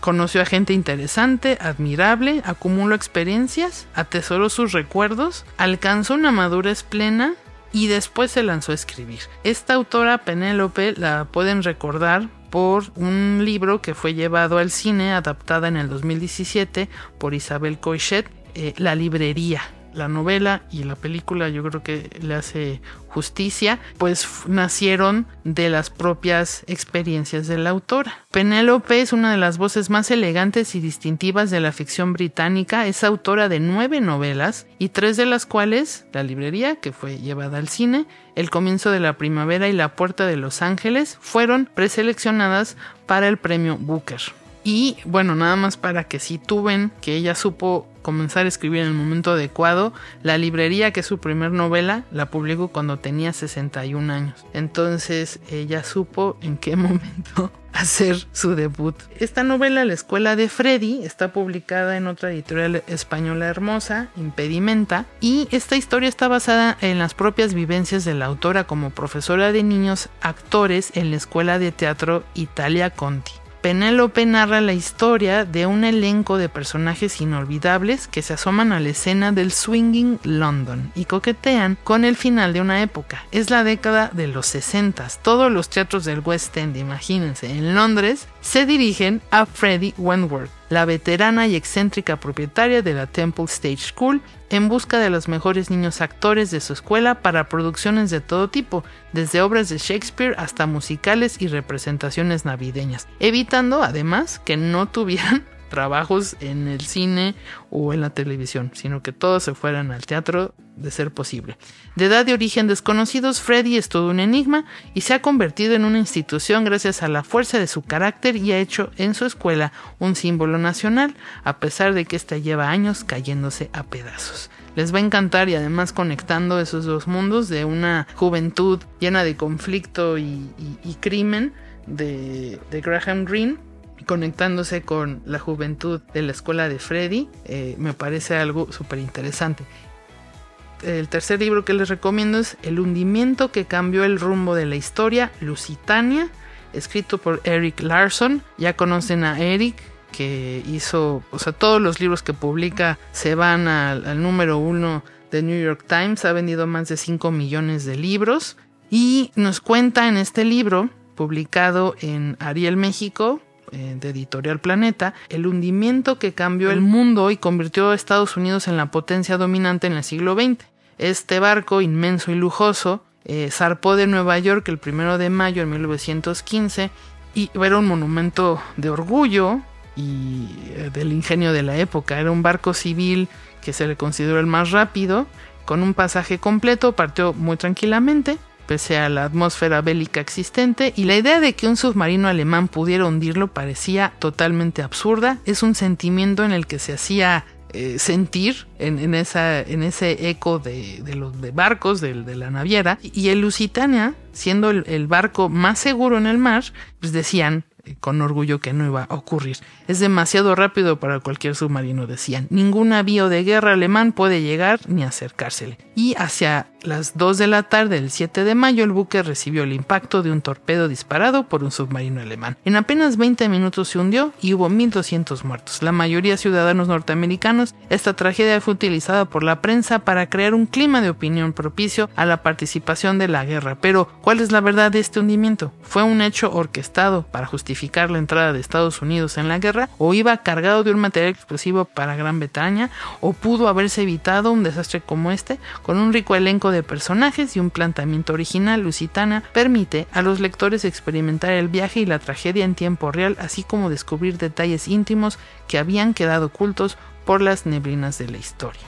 conoció a gente interesante, admirable, acumuló experiencias, atesoró sus recuerdos, alcanzó una madurez plena y después se lanzó a escribir. Esta autora Penélope la pueden recordar por un libro que fue llevado al cine adaptada en el 2017 por Isabel Coixet, eh, La librería la novela y la película yo creo que le hace justicia, pues nacieron de las propias experiencias de la autora. Penélope es una de las voces más elegantes y distintivas de la ficción británica, es autora de nueve novelas y tres de las cuales, La librería, que fue llevada al cine, El comienzo de la primavera y La puerta de Los Ángeles, fueron preseleccionadas para el premio Booker. Y bueno, nada más para que situen que ella supo comenzar a escribir en el momento adecuado. La librería, que es su primer novela, la publicó cuando tenía 61 años. Entonces ella supo en qué momento hacer su debut. Esta novela, La Escuela de Freddy, está publicada en otra editorial española hermosa, Impedimenta, y esta historia está basada en las propias vivencias de la autora como profesora de niños actores en la Escuela de Teatro Italia Conti. Penélope narra la historia de un elenco de personajes inolvidables que se asoman a la escena del swinging London y coquetean con el final de una época. Es la década de los 60. Todos los teatros del West End, imagínense, en Londres, se dirigen a Freddie Wentworth, la veterana y excéntrica propietaria de la Temple Stage School, en busca de los mejores niños actores de su escuela para producciones de todo tipo, desde obras de Shakespeare hasta musicales y representaciones navideñas, evitando además que no tuvieran trabajos en el cine o en la televisión, sino que todos se fueran al teatro de ser posible. De edad de origen desconocidos, Freddy es todo un enigma y se ha convertido en una institución gracias a la fuerza de su carácter y ha hecho en su escuela un símbolo nacional, a pesar de que ésta lleva años cayéndose a pedazos. Les va a encantar y además conectando esos dos mundos de una juventud llena de conflicto y, crimen de, de Graham Greene conectándose con la juventud de la escuela de Freddy, eh, me parece algo súper interesante. El tercer libro que les recomiendo es El hundimiento que cambió el rumbo de la historia, Lusitania, escrito por Eric Larson. Ya conocen a Eric, que hizo, o sea, todos los libros que publica se van al, al número uno de New York Times, ha vendido más de 5 millones de libros y nos cuenta en este libro, publicado en Ariel México, eh, de Editorial Planeta, el hundimiento que cambió el mundo y convirtió a Estados Unidos en la potencia dominante en el siglo XX. Este barco inmenso y lujoso eh, zarpó de Nueva York el primero de mayo de 1915 y era un monumento de orgullo y eh, del ingenio de la época. Era un barco civil que se le consideró el más rápido, con un pasaje completo, partió muy tranquilamente pese a la atmósfera bélica existente, y la idea de que un submarino alemán pudiera hundirlo parecía totalmente absurda. Es un sentimiento en el que se hacía eh, sentir en, esa, en ese eco de, los barcos de, la naviera. Y el Lusitania, siendo el, barco más seguro en el mar, pues decían eh, con orgullo que no iba a ocurrir. Es demasiado rápido para cualquier submarino, decían. Ningún navío de guerra alemán puede llegar ni acercársele. Y hacia las 2 de la tarde del 7 de mayo, el buque recibió el impacto de un torpedo disparado por un submarino alemán. En apenas 20 minutos se hundió y hubo 1.200 muertos, la mayoría ciudadanos norteamericanos. Esta tragedia fue utilizada por la prensa para crear un clima de opinión propicio a la participación de la guerra. Pero, ¿cuál es la verdad de este hundimiento? ¿Fue un hecho orquestado para justificar la entrada de Estados Unidos en la guerra? ¿O iba cargado de un material explosivo para Gran Bretaña? ¿O pudo haberse evitado un desastre como este? Con un rico elenco de personajes y un planteamiento original, Lusitana permite a los lectores experimentar el viaje y la tragedia en tiempo real, así como descubrir detalles íntimos que habían quedado ocultos por las neblinas de la historia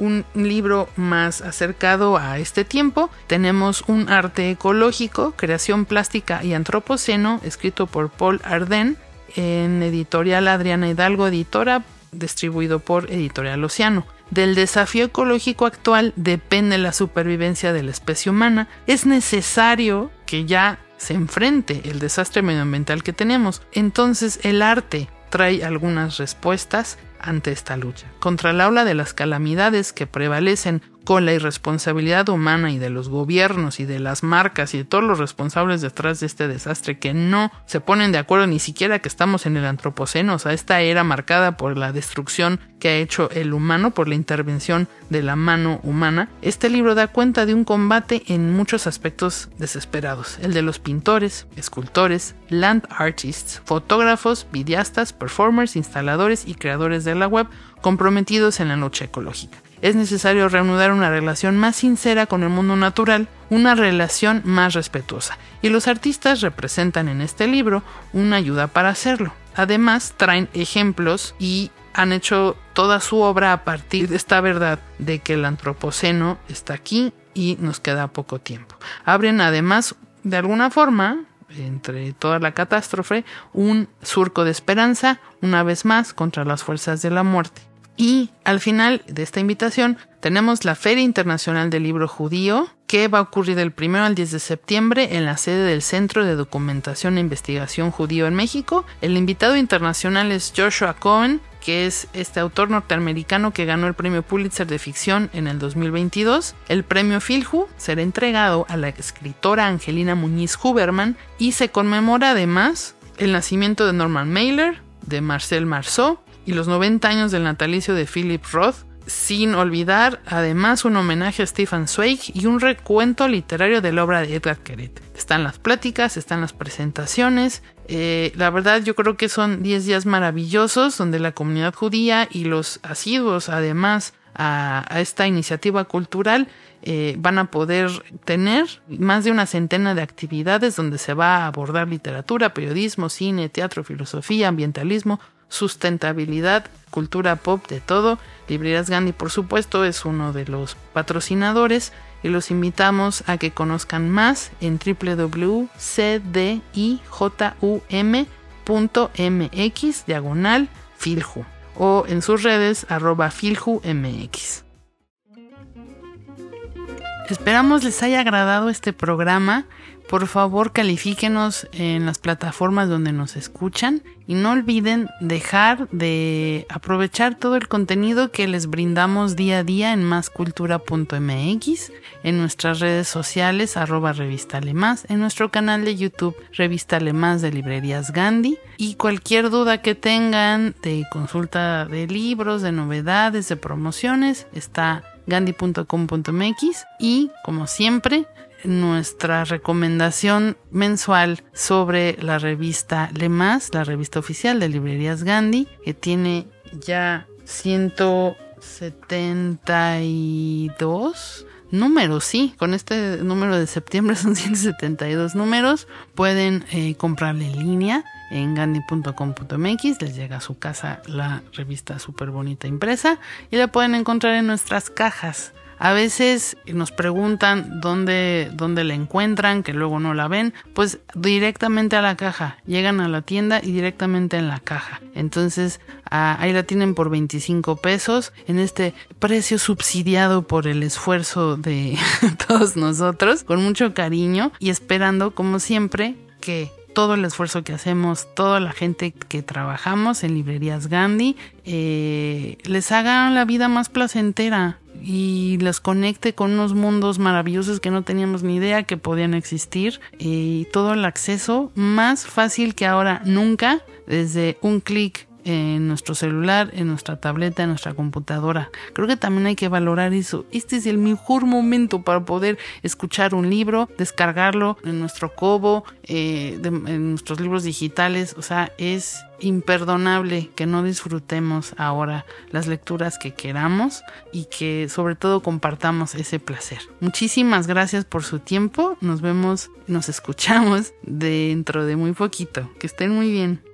un libro más acercado a este tiempo. Tenemos un arte ecológico, creación plástica y antropoceno, escrito por Paul Arden en editorial Adriana Hidalgo Editora, distribuido por Editorial Océano. Del desafío ecológico actual depende la supervivencia de la especie humana. Es necesario que ya se enfrente el desastre medioambiental que tenemos. Entonces el arte trae algunas respuestas ante esta lucha. Contra la ola de las calamidades que prevalecen con la irresponsabilidad humana y de los gobiernos y de las marcas y de todos los responsables detrás de este desastre que no se ponen de acuerdo ni siquiera que estamos en el antropoceno, o sea, esta era marcada por la destrucción que ha hecho el humano, por la intervención de la mano humana, este libro da cuenta de un combate en muchos aspectos desesperados, el de los pintores, escultores, land artists, fotógrafos, videastas, performers, instaladores y creadores de la web comprometidos en la lucha ecológica es necesario reanudar una relación más sincera con el mundo natural, una relación más respetuosa. Y los artistas representan en este libro una ayuda para hacerlo. Además, traen ejemplos y han hecho toda su obra a partir de esta verdad de que el antropoceno está aquí y nos queda poco tiempo. Abren además, de alguna forma, entre toda la catástrofe, un surco de esperanza, una vez más, contra las fuerzas de la muerte. Y al final de esta invitación tenemos la Feria Internacional del Libro Judío, que va a ocurrir del 1 al 10 de septiembre en la sede del Centro de Documentación e Investigación Judío en México. El invitado internacional es Joshua Cohen, que es este autor norteamericano que ganó el premio Pulitzer de ficción en el 2022. El premio Filhu será entregado a la escritora Angelina Muñiz Huberman y se conmemora además el nacimiento de Norman Mailer, de Marcel Marceau y los 90 años del natalicio de Philip Roth, sin olvidar además un homenaje a Stephen Zweig y un recuento literario de la obra de Edgar Queret. Están las pláticas, están las presentaciones. Eh, la verdad yo creo que son 10 días maravillosos donde la comunidad judía y los asiduos además a, esta iniciativa cultural eh, van a poder tener más de una centena de actividades donde se va a abordar literatura, periodismo, cine, teatro, filosofía, ambientalismo, sustentabilidad, cultura pop, de todo. Librerías Gandhi, por supuesto, es uno de los patrocinadores y los invitamos a que conozcan más en www.cdijum.mx diagonal o en sus redes arroba filjumx. Esperamos les haya agradado este programa por favor, califíquenos en las plataformas donde nos escuchan y no olviden dejar de aprovechar todo el contenido que les brindamos día a día en máscultura.mx, en nuestras redes sociales arroba revista en nuestro canal de YouTube Revista Más de Librerías Gandhi. Y cualquier duda que tengan de consulta de libros, de novedades, de promociones, está gandhi.com.mx y como siempre nuestra recomendación mensual sobre la revista Le Más, la revista oficial de Librerías Gandhi, que tiene ya 172 números, sí, con este número de septiembre son 172 números, pueden eh, comprarle en línea en gandhi.com.mx, les llega a su casa la revista súper bonita impresa y la pueden encontrar en nuestras cajas a veces nos preguntan dónde, dónde la encuentran, que luego no la ven, pues directamente a la caja. Llegan a la tienda y directamente en la caja. Entonces ahí la tienen por 25 pesos en este precio subsidiado por el esfuerzo de todos nosotros, con mucho cariño y esperando como siempre que todo el esfuerzo que hacemos, toda la gente que trabajamos en librerías Gandhi, eh, les haga la vida más placentera y los conecte con unos mundos maravillosos que no teníamos ni idea que podían existir y todo el acceso más fácil que ahora nunca desde un clic en nuestro celular, en nuestra tableta, en nuestra computadora. Creo que también hay que valorar eso. Este es el mejor momento para poder escuchar un libro, descargarlo en nuestro cobo, eh, en nuestros libros digitales. O sea, es imperdonable que no disfrutemos ahora las lecturas que queramos y que sobre todo compartamos ese placer. Muchísimas gracias por su tiempo. Nos vemos, nos escuchamos dentro de muy poquito. Que estén muy bien.